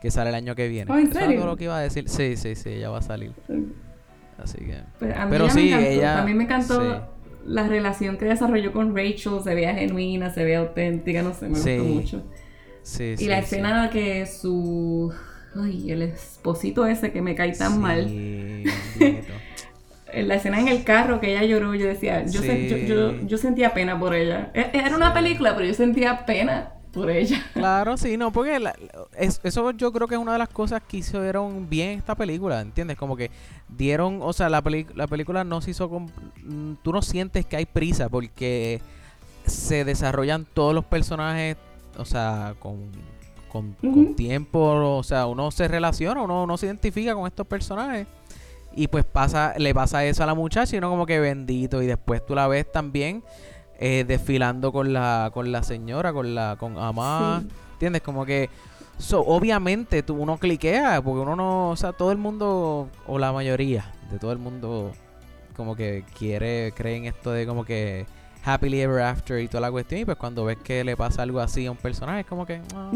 que sale el año que viene. Oh, ¿en serio? lo que iba a decir. Sí, sí, sí, ella va a salir. Así que... Pues, Pero sí, ella... A mí me encantó la relación que desarrolló con Rachel se veía genuina, se veía auténtica, no sé, me gustó mucho. Sí, y la escena que su. Ay, el esposito ese que me cae tan mal. La escena en el carro que ella lloró, yo decía, yo, yo, yo, sentía pena por ella. E, era una película, pero yo sentía pena por ella. Claro, sí, no, porque eso yo creo que es una de las cosas que hicieron bien esta película, ¿entiendes? Como que dieron, o sea, la, la película no se hizo con... Mm, tú no sientes que hay prisa porque se desarrollan todos los personajes, o sea, con, con, tiempo, o sea, uno se relaciona, uno, uno se identifica con estos personajes. Y pues pasa, le pasa eso a la muchacha y uno como que bendito. Y después tú la ves también eh, desfilando con la, con la señora, con la, con Amá. ¿Entiendes? Como que so, obviamente tú, uno cliquea, porque uno no, o sea, todo el mundo, o la mayoría de todo el mundo, como que quiere, cree en esto de como que happily ever after y toda la cuestión. Y pues cuando ves que le pasa algo así a un personaje, es como que. Ah.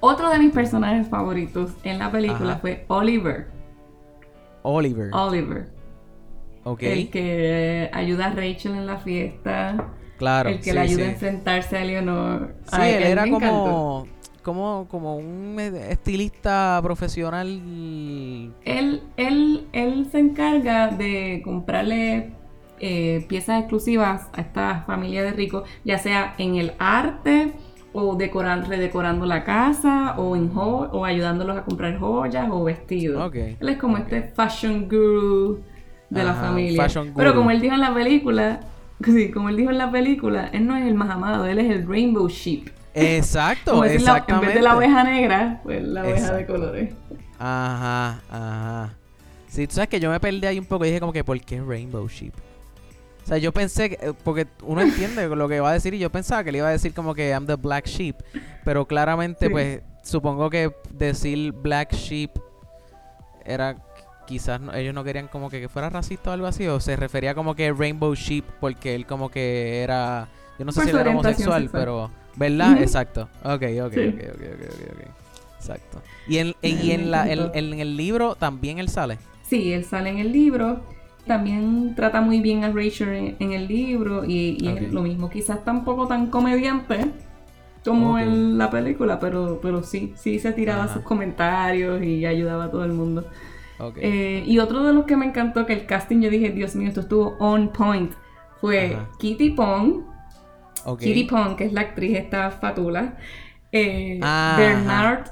Otro de mis personajes favoritos en la película fue Oliver. Oliver. Oliver. El que ayuda a Rachel en la fiesta. Claro. El que le ayuda a enfrentarse a Leonor. Sí, él, era como, como, como un estilista profesional. Él, él, él se encarga de comprarle eh, piezas exclusivas a esta familia de ricos, ya sea en el arte o decorando, redecorando la casa o en o ayudándolos a comprar joyas o vestidos. Él es como este fashion guru de la familia. Pero como él dijo en la película, <laughs> sí, como él dijo en la película, él no es el más amado, él es el rainbow sheep. Exacto, exactamente. en vez de la oveja negra, pues la oveja de colores. Ajá, ajá. Sí, tú sabes que yo me perdí ahí un poco y dije como que, ¿por qué rainbow sheep? O sea, yo pensé, que, eh, porque uno entiende lo que va a decir y yo pensaba que le iba a decir como que I'm the black sheep, pero claramente pues supongo que decir black sheep era quizás ellos no querían como que, fuera racista o algo así, o se refería como que Rainbow Sheep porque él como que era, yo no sé si era homosexual, pero, ¿verdad? Exacto. Ok, ok, ok, ok, ok, ok, Exacto. ¿Y, en, y en, la, en el libro también él sale? Sí, él sale en el libro. También trata muy bien a Rachel en, el libro y, es lo mismo. Quizás tampoco tan comediante como en la película, pero, pero sí, sí se tiraba sus comentarios y ayudaba a todo el mundo. Eh, y otro de los que me encantó, que el casting yo dije, Dios mío, esto estuvo on point, fue Kitty Pong. Kitty Pong, que es la actriz esta fatula. Eh, Bernard,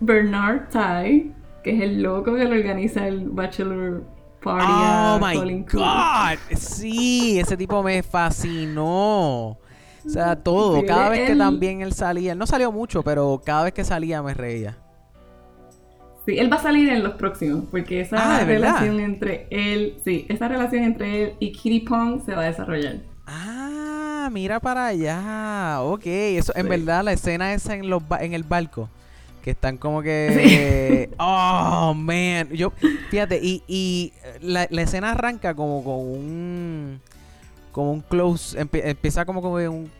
Bernard Tai, que es el loco que le organiza el Bachelor Party. Oh my God. Sí, ese tipo me fascinó. O sea, todo. cada vez que también él salía, él no salió mucho, pero cada vez que salía me reía. Sí, él va a salir en los próximos, porque esa ah, relación entre él, sí, esa relación entre él y Kitty Pong se va a desarrollar. Ah, mira para allá. Ok, eso en verdad la escena esa en los en el barco que están como que <laughs> oh <laughs> man, yo fíjate y, y la, la, escena arranca como con un como un close empieza como con un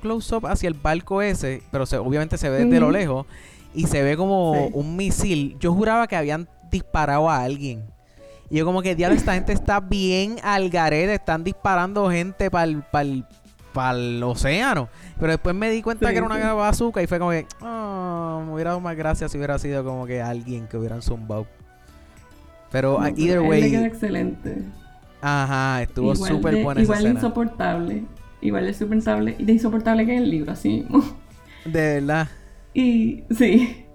close up hacia el barco ese, pero se, obviamente se ve desde lo lejos y se ve como un misil. Yo juraba que habían disparado a alguien. Y yo como que, diablo, esta gente está bien al garete, están disparando gente para el, océano. Pero después me di cuenta que era una bazooka y fue como que, oh, me hubiera dado más gracias si hubiera sido como que alguien que hubieran zumbado. Pero uh, either way... excelente. Ajá, estuvo súper buena esa Igual insoportable. Igual de insoportable, de insoportable que en el libro, así De verdad. <laughs> Y sí.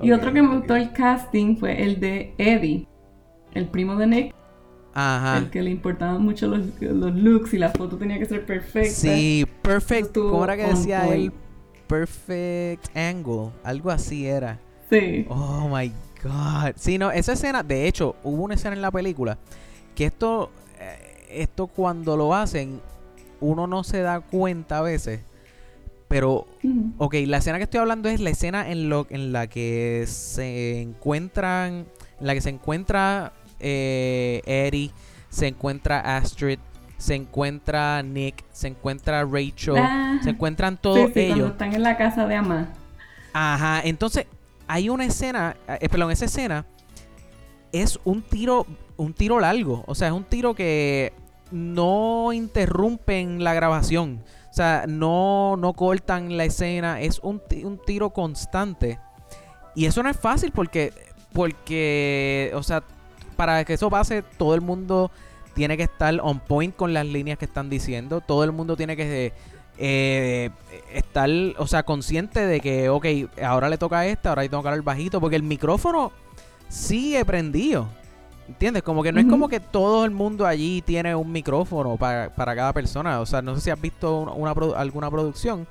y otro que me gustó el casting fue el de Eddie, el primo de Nick. Ajá. El que le importaban mucho los, los looks y la foto tenía que ser perfecta. Sí, perfect. ¿Cómo era que decía él? Perfect angle. Algo así era. Sí. Oh my god. Sí, no, esa escena, de hecho, hubo una escena en la película que esto, eh, esto cuando lo hacen, uno no se da cuenta a veces pero, ok, la escena que estoy hablando es la escena en, lo, en la que se encuentran, en la que se encuentra eh, Eddie, se encuentra Astrid, se encuentra Nick, se encuentra Rachel, ah. se encuentran todos sí, sí, ellos. Cuando están en la casa de Ama. Ajá, entonces hay una escena, eh, perdón, esa escena es un tiro, un tiro largo, o sea, es un tiro que no interrumpen la grabación. O sea, no, no cortan la escena. Es un, un tiro constante. Y eso no es fácil porque, porque, o sea, para que eso pase, todo el mundo tiene que estar on point con las líneas que están diciendo. Todo el mundo tiene que eh, estar, o sea, consciente de que, ok, ahora le toca a esta, ahora le toca el bajito, porque el micrófono sigue prendido. ¿Entiendes? Como que no es como que todo el mundo allí tiene un micrófono para, cada persona. O sea, no sé si has visto una, alguna producción,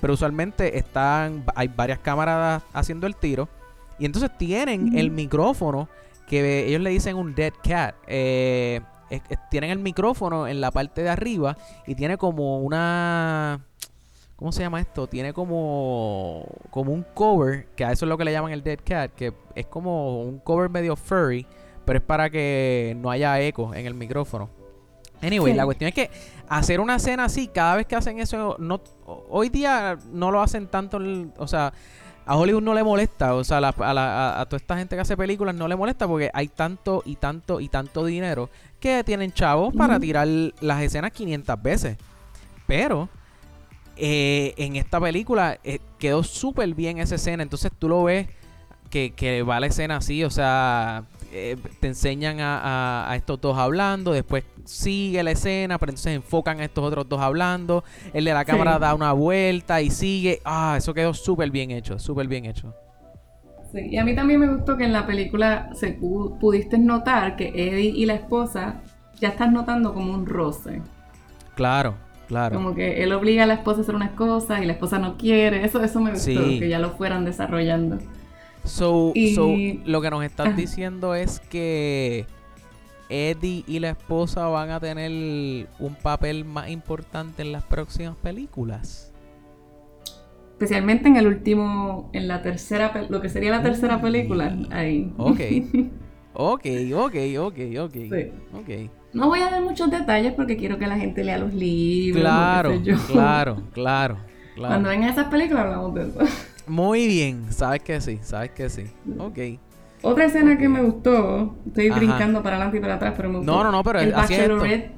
pero usualmente están, hay varias cámaras haciendo el tiro. Y entonces tienen el micrófono que ellos le dicen un dead cat. Eh, tienen el micrófono en la parte de arriba y tiene como una... ¿Cómo se llama esto? Tiene como, como un cover, que a eso es lo que le llaman el dead cat, que es como un cover medio furry pero es para que no haya eco en el micrófono. Anyway, la cuestión es que hacer una escena así, cada vez que hacen eso, no, hoy día no lo hacen tanto, o sea, a Hollywood no le molesta, o sea, a, a, toda esta gente que hace películas no le molesta porque hay tanto y tanto y tanto dinero que tienen chavos para tirar las escenas 500 veces. Pero eh, en esta película eh, quedó súper bien esa escena, entonces tú lo ves que, que va la escena así, o sea, eh, te enseñan a, estos dos hablando, después sigue la escena, pero entonces enfocan a estos otros dos hablando, el de la cámara da una vuelta y sigue, ah, eso quedó súper bien hecho, súper bien hecho. Sí, y a mí también me gustó que en la película se pudiste notar que Eddie y la esposa ya están notando como un roce. Claro, claro. Como que él obliga a la esposa a hacer unas cosas y la esposa no quiere, eso, eso me gustó, que ya lo fueran desarrollando. So, lo que nos estás diciendo es que Eddie y la esposa van a tener un papel más importante en las próximas películas. Especialmente en el último, en la tercera, lo que sería la tercera película. Ahí. <laughs> Ok. ok, ok, ok, ok. okay. No voy a dar muchos detalles porque quiero que la gente lea los libros. Claro, claro, <laughs> claro, claro. Cuando vengan esas películas hablamos de eso. Muy bien, sabes que sí, sabes que sí. Ok. Otra escena que me gustó, estoy brincando para adelante y para atrás, pero me gustó. No, no, no, pero el bachelorette.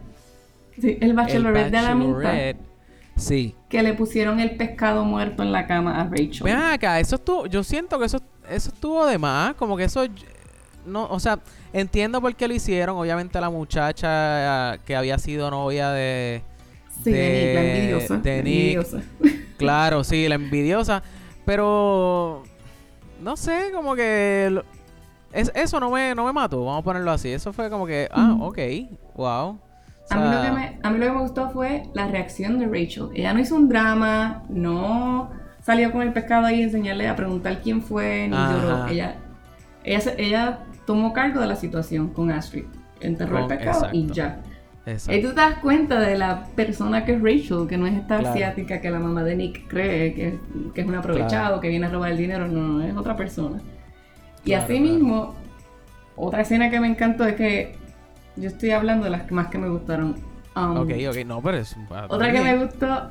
Sí, el bachelorette, de la mitad. Sí. Que le pusieron el pescado muerto en la cama a Rachel. Ven acá, eso estuvo, yo siento que eso, eso estuvo de más, como que eso, no, o sea, entiendo por qué lo hicieron, obviamente la muchacha que había sido novia de... Sí, de, Nick, la envidiosa. De Envidiosa. Claro, sí, la envidiosa. Pero no sé, como que es, eso no me, no me mató, vamos a ponerlo así. Eso fue como que, ah, ok, wow. a, mí lo que me, a mí lo que me gustó fue la reacción de Rachel. Ella no hizo un drama, no salió con el pescado ahí a enseñarle a preguntar quién fue, ni lloró. Ella, ella, ella tomó cargo de la situación con Astrid. Enterró el pescado y ya. Y tú te das cuenta de la persona que es Rachel, que no es esta asiática que la mamá de Nick cree que, es un aprovechado, que viene a robar el dinero, no, no, es otra persona. y así mismo, otra escena que me encantó es que yo estoy hablando de las más que me gustaron. Um, ok, ok, no, pero es... Otra que me gustó,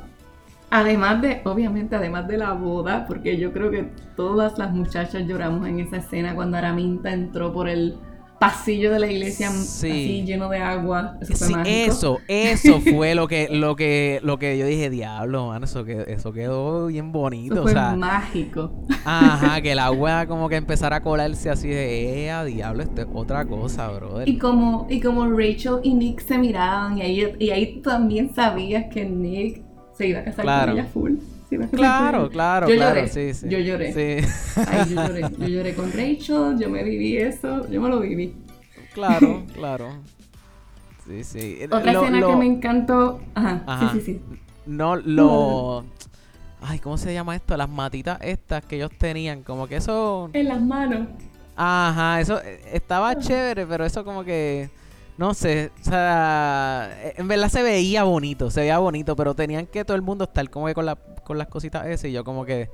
además de, obviamente, además de la boda, porque yo creo que todas las muchachas lloramos en esa escena cuando Araminta entró por el pasillo de la iglesia así lleno de agua. Eso fue mágico. Eso, eso <laughs> fue lo que, lo que, lo que yo dije, diablo, man, eso, que, eso quedó bien bonito. fue mágico. Ajá, <laughs> que el agua como que empezara a colarse así de, eh, diablo, esto es otra cosa, brother. Y como, y como Rachel y Nick se miraban, y ahí, y ahí también sabías que Nick se iba a casar con ella full. Claro, claro, yo claro, lloré, sí, sí. Yo lloré. Sí. Ay, yo lloré. <laughs> Yo lloré con Rachel, yo me viví eso, yo me lo viví. Claro, <laughs> claro. Sí, sí. Otra escena que me encantó. Ajá, sí, sí, sí. No, lo. Ay, ¿cómo se llama esto? Las matitas estas que ellos tenían, como que eso. En las manos. Ajá, eso eh, estaba chévere, pero eso como que no sé, o sea, eh, en verdad se veía bonito, se veía bonito, pero tenían que todo el mundo estar como que con, la, con las cositas esas y yo como que,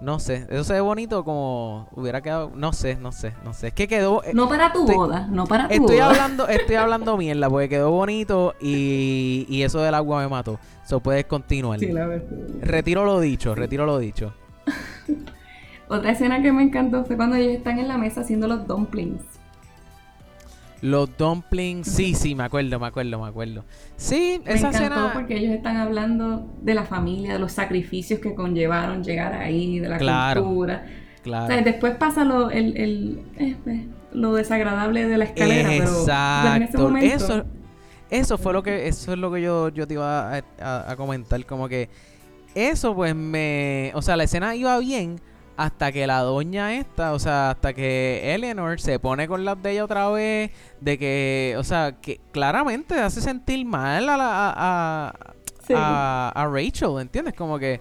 no sé, eso se ve bonito como hubiera quedado, no sé, no sé, no sé, es que quedó... Eh, no para tu boda, no para tu estoy boda. Hablando, estoy hablando mierda, porque quedó bonito y, y eso del agua me mató. Eso puedes continuar. Sí, la verdad. Retiro lo dicho, retiro lo dicho. <laughs> Otra escena que me encantó fue cuando ellos están en la mesa haciendo los dumplings. Los dumplings, sí, sí, me acuerdo, me acuerdo, me acuerdo. Sí, me esa encantó porque ellos están hablando de la familia, de los sacrificios que conllevaron llegar ahí, de la Claro, cultura. Claro. O sea, después pasa lo, el, el, eh, pues, lo desagradable de la escalera, pero- pero, en ese Exacto. momento... Eso, eso fue lo que, eso es lo que yo, yo te iba a, a- a comentar. Como que eso, pues me. O sea, la escena iba bien hasta que la doña esta, o sea, hasta que Eleanor se pone con las de ella otra vez. De que, o sea, que claramente hace sentir mal a la. a, a- Sí. a- a Rachel, ¿entiendes? Como que.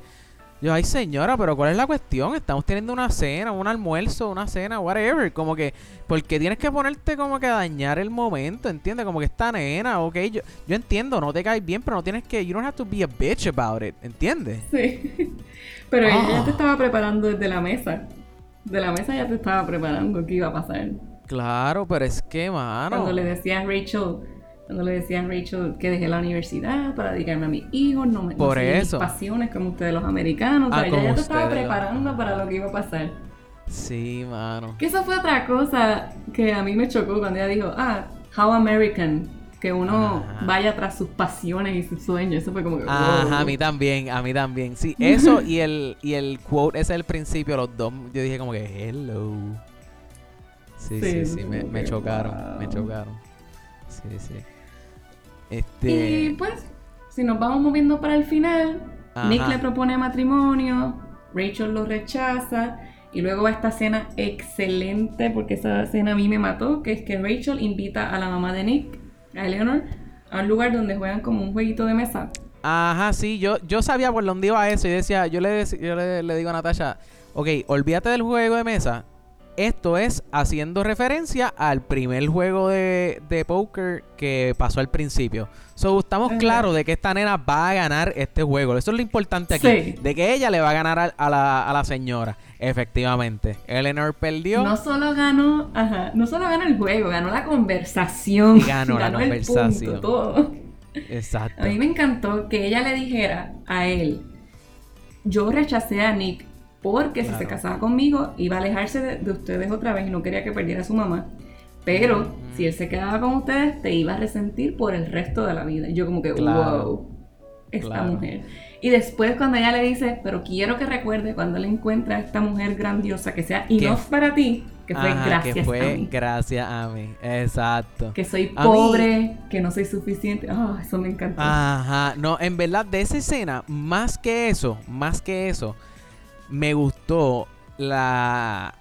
Yo, ay señora, pero ¿cuál es la cuestión? Estamos teniendo una cena, un almuerzo, una cena, whatever. Como que, porque tienes que ponerte como que a dañar el momento, ¿entiendes? Como que esta nena, ok, yo, yo entiendo, no te caes bien, pero no tienes que, you don't have to be a bitch about it, ¿entiendes? Sí. Pero ella ya Ah. te estaba preparando desde la mesa. De la mesa ya te estaba preparando qué iba a pasar. Claro, pero es que, mano. Cuando le decía a Rachel, cuando le decía a Rachel que dejé la universidad para dedicarme a mis hijos, no me no Por mis eso. pasiones como ustedes los americanos. O Ah, ella ya te estaba preparando para lo que iba a pasar. Sí, mano. Que eso fue otra cosa que a mí me chocó cuando ella dijo, ah, how American, que uno Ajá. vaya tras sus pasiones y sus sueños. Eso fue como que, Ajá, a mí también, a mí también. Sí, eso y el, y el quote ese del principio, los dos, yo dije como que hello. Sí, sí, Sí, sí, me, chocaron, me chocaron. Sí, sí. Y Este. pues, si nos vamos moviendo para el final, Nick le propone matrimonio, Rachel lo rechaza, y luego va esta escena excelente, porque esa escena a mí me mató, que es que Rachel invita a la mamá de Nick, a Eleanor, a un lugar donde juegan como un jueguito de mesa. Ajá, sí, yo, yo sabía por dónde iba eso y decía, yo le, yo le, le digo a Natasha, ok, olvídate del juego de mesa. Esto es haciendo referencia al primer juego de, de póker que pasó al principio. So, estamos claros de que esta nena va a ganar este juego. Eso es lo importante aquí. Sí. De que ella le va a ganar a, a la, a la señora. Efectivamente. Eleanor perdió. No solo ganó, ajá, no solo ganó el juego, ganó la conversación. Y ganó la <laughs> el conversación. punto, todo. Exacto. A mí me encantó que ella le dijera a él, yo rechacé a Nick porque si se casaba conmigo iba a alejarse de, de ustedes otra vez y no quería que perdiera a su mamá. Pero si él se quedaba con ustedes, te iba a resentir por el resto de la vida. Y yo como que, Claro. wow, esta Claro. mujer. Y después cuando ella le dice, pero quiero que recuerde cuando él encuentra a esta mujer grandiosa que sea enough para ti, que fue Ajá, gracias que fue a mí. gracias a mí. Exacto. Que soy A mí- pobre, que no soy suficiente. Ah, eso me encantó. Ajá, no, en verdad de esa escena, más que eso, más que eso, me gustó la...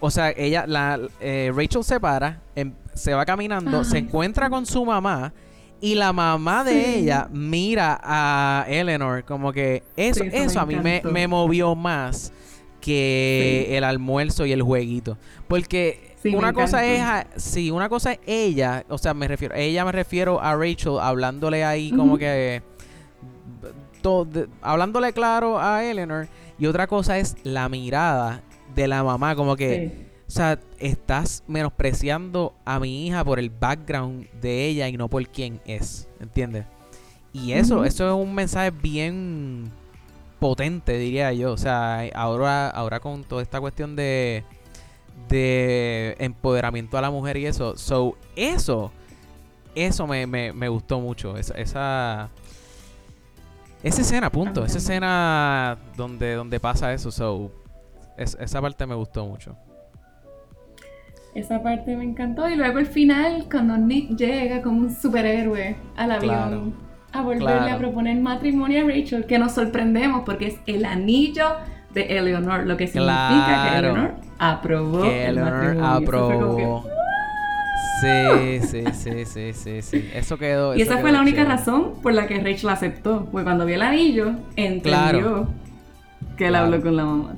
O sea, ella, la eh, Rachel se para, em- se va caminando, se encuentra con su mamá y la mamá de Sí. ella mira a Eleanor como que eso, Sí, eso a mí me, me movió más que Sí. el almuerzo y el jueguito. Porque una cosa es, a- sí, una cosa es ella, o sea, me refiero, ella me refiero a Rachel hablándole ahí como que hablándole claro a Eleanor y otra cosa es la mirada de la mamá como que Sí. o sea, estás menospreciando a mi hija por el background de ella y no por quién es, ¿entiendes? Y eso, eso es un mensaje bien potente, diría yo. O sea, ahora, ahora con toda esta cuestión de, de empoderamiento a la mujer y eso. So, eso, eso me, me, me gustó mucho. Esa, esa, esa escena, punto. Esa escena donde, donde pasa eso. So, es- esa parte me gustó mucho. Esa parte me encantó. Y luego el final, cuando Nick llega como un superhéroe al avión Claro. a volverle Claro. a proponer matrimonio a Rachel, que nos sorprendemos porque es el anillo de Eleanor, lo que significa que. Eleanor aprobó que el matrimonio. Aprobó. Sí, <laughs> sí, sí, sí, sí, sí. Eso quedó. Y eso esa fue la única chévere. razón por la que Rachel aceptó. Porque cuando vio el anillo, entendió Claro. que él Claro. habló con la mamá.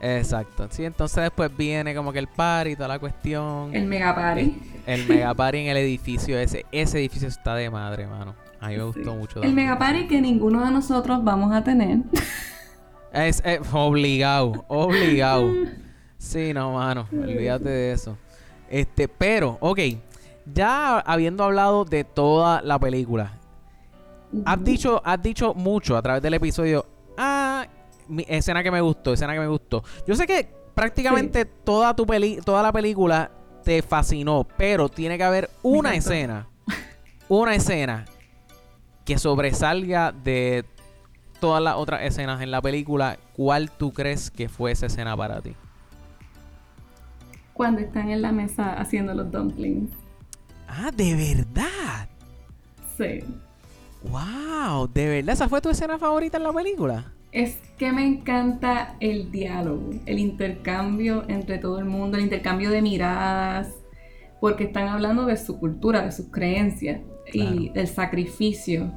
Exacto. Sí, entonces después viene como que el party toda la cuestión. El mega party. El mega party en el edificio ese. Ese edificio está de madre, mano. A mí me gustó Sí. mucho. El mega party que ninguno de nosotros vamos a tener. Es, es obligado, obligado. <laughs> Sí, no, mano. Olvídate de eso. Este, pero, ok. Ya habiendo hablado de toda la película, Has dicho, has dicho mucho a través del episodio. Ah, mi- escena que me gustó, escena que me gustó. Yo sé que prácticamente toda tu peli, toda la película te fascinó, pero tiene que haber una escena, una escena que sobresalga de todas las otras escenas en la película, ¿cuál tú crees que fue esa escena para ti? Cuando están en la mesa haciendo los dumplings. Ah, ¿de verdad? Sí. Wow, ¿de verdad esa fue tu escena favorita en la película? Es que me encanta el diálogo, el intercambio entre todo el mundo, el intercambio de miradas, porque están hablando de su cultura, de sus creencias y del sacrificio.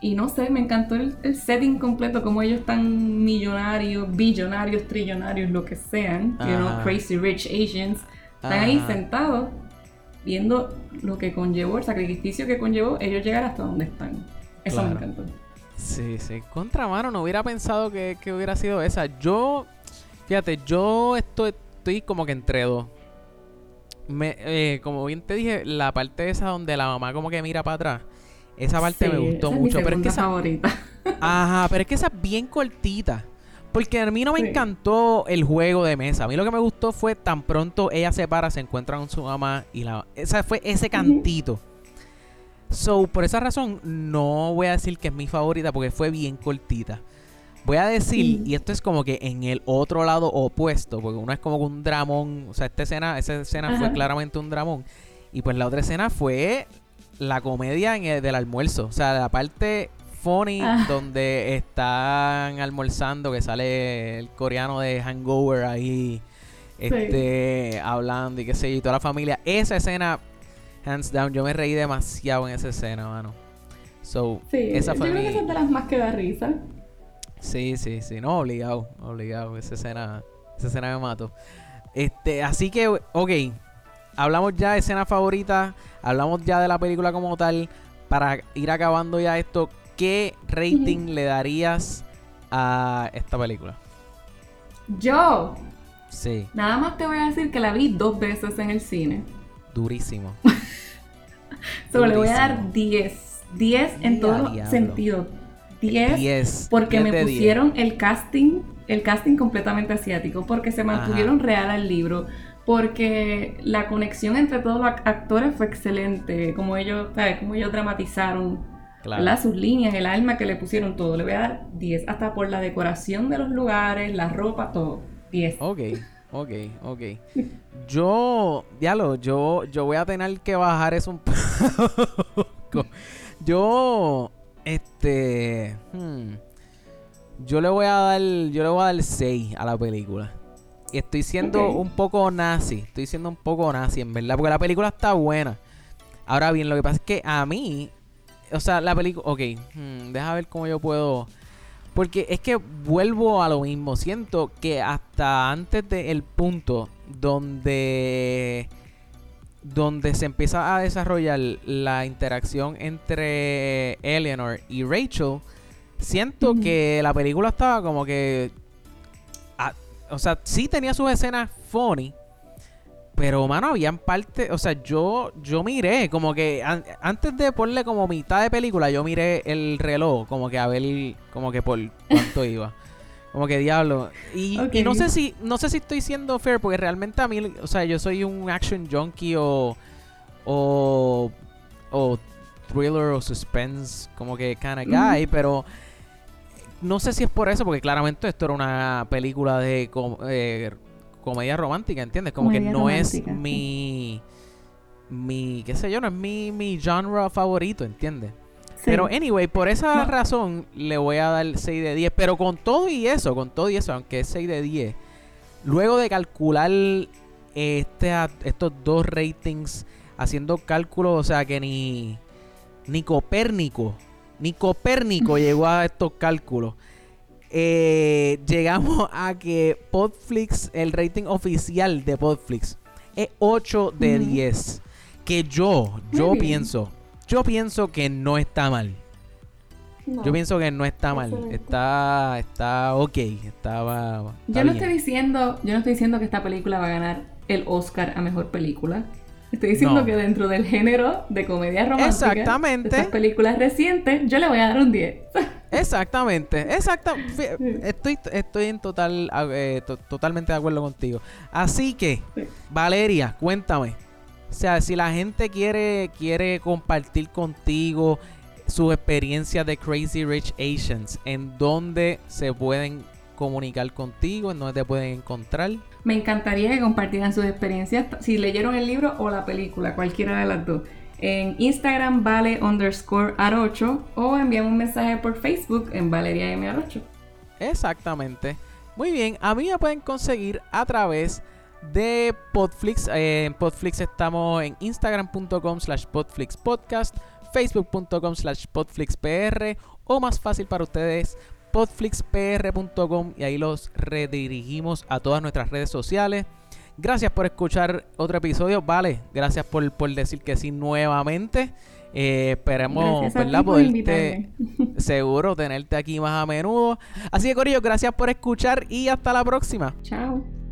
Y no sé, me encantó el, setting completo, como ellos están millonarios, billonarios, trillonarios, lo que sean, you know, crazy rich Asians, están ahí sentados viendo lo que conllevó, el sacrificio que conllevó ellos llegar hasta donde están. Eso me encantó. Sí, sí. Contra mano, no hubiera pensado que, hubiera sido esa. Yo, fíjate, yo estoy, estoy como que entre dos. Me, eh, como bien te dije, la parte esa donde la mamá como que mira para atrás. Esa parte me gustó mucho. pero es que esa, favorita. Ajá, pero es que esa es bien cortita. Porque a mí no me encantó el juego de mesa. A mí lo que me gustó fue tan pronto ella se para, se encuentra con su mamá y la... Esa fue ese cantito. So, por esa razón, no voy a decir que es mi favorita porque fue bien cortita. Voy a decir, y esto es como que en el otro lado opuesto, porque uno es como un dramón, o sea, esta escena, esa escena fue claramente un dramón. Y pues la otra escena fue la comedia en el, del almuerzo. O sea, la parte funny ah. donde están almorzando, que sale el coreano de Hangover ahí, este, hablando y qué sé yo, y toda la familia. Esa escena hands down, yo me reí demasiado en esa escena, mano. So, sí, esa fue yo creo que es de las más que da risa. Sí, sí, sí, no, obligado, obligado, esa escena, esa escena me mató. Este, así que, ok, hablamos ya de escena favorita, hablamos ya de la película como tal, para ir acabando ya esto, ¿qué rating le darías a esta película? Yo. Sí. Nada más te voy a decir que la vi dos veces en el cine. Durísimo. <laughs> Solo le voy a dar 10. 10 en todo sentido. 10 porque me pusieron el casting, el casting completamente asiático, porque se mantuvieron real al libro, porque la conexión entre todos los actores fue excelente, como ellos, ¿sabes? Como ellos dramatizaron sus líneas, el alma que le pusieron todo. Le voy a dar 10, hasta por la decoración de los lugares, la ropa, todo. 10. Ok. Ok, ok. Yo, diablo, yo, yo voy a tener que bajar eso un <laughs> poco. Yo, este, hmm, yo le voy a dar, yo le voy a dar 6 a la película. Y estoy siendo un poco nazi, estoy siendo un poco nazi, en verdad, porque la película está buena. Ahora bien, lo que pasa es que a mí, o sea, la película, ok, hmm, deja ver cómo yo puedo porque es que vuelvo a lo mismo. Siento que hasta antes del punto donde donde se empieza a desarrollar la interacción entre Eleanor y Rachel, siento que la película estaba como que... Ah, o sea, sí tenía sus escenas funny, pero, mano, habían parte, o sea, yo, yo miré, como que antes de ponerle como mitad de película, yo miré el reloj, como que a ver, como que por cuánto <laughs> iba. Como que diablo. Y, no sé si, no sé si estoy siendo fair, porque realmente a mí, o sea, yo soy un action junkie o, o, o thriller o suspense, como que kind of guy, pero no sé si es por eso, porque claramente esto era una película de eh, comedia romántica, ¿entiendes? Como que no es mi mi qué sé yo, no es mi mi genre favorito, ¿entiendes? Pero anyway, por esa razón le voy a dar 6 de 10, pero con todo y eso, con todo y eso, aunque es 6 de 10, luego de calcular este estos dos ratings haciendo cálculos, o sea, que ni ni Copérnico, ni Copérnico <laughs> llegó a estos cálculos. Eh, llegamos <laughs> a que Podflix, el rating oficial de Podflix, es 8 de 10. Que yo, yo pienso, yo pienso que no está mal. Yo pienso que no está mal. Está, está ok. Estaba. yo no estoy diciendo, yo no estoy diciendo que esta película va a ganar el Oscar a mejor película. Estoy diciendo que dentro del género de comedia romántica, Exactamente. estas películas recientes, yo le voy a dar un 10. <laughs> Exactamente, exactamente. Estoy, estoy en total, eh, totalmente de acuerdo contigo. Así que, Valeria, cuéntame, O sea, si la gente quiere, quiere compartir contigo sus experiencias de Crazy Rich Asians, ¿en dónde se pueden comunicar contigo? ¿En dónde te pueden encontrar? Me encantaría que compartieran sus experiencias, si leyeron el libro o la película, cualquiera de las dos. En Instagram vale underscore arocho o envíame un mensaje por Facebook en Valeria M. Arocho. Exactamente. Muy bien, a mí me pueden conseguir a través de Podflix. Eh, en Podflix estamos en instagram.com slash podflixpodcast, facebook.com slash podflixpr o más fácil para ustedes podflixpr.com y ahí los redirigimos a todas nuestras redes sociales. Gracias por escuchar otro episodio. Vale, gracias por, por decir que sí nuevamente. Eh, esperemos, ¿verdad? Poderte <laughs> seguro tenerte aquí más a menudo. Así que, Corillo, gracias por escuchar y hasta la próxima. Chao.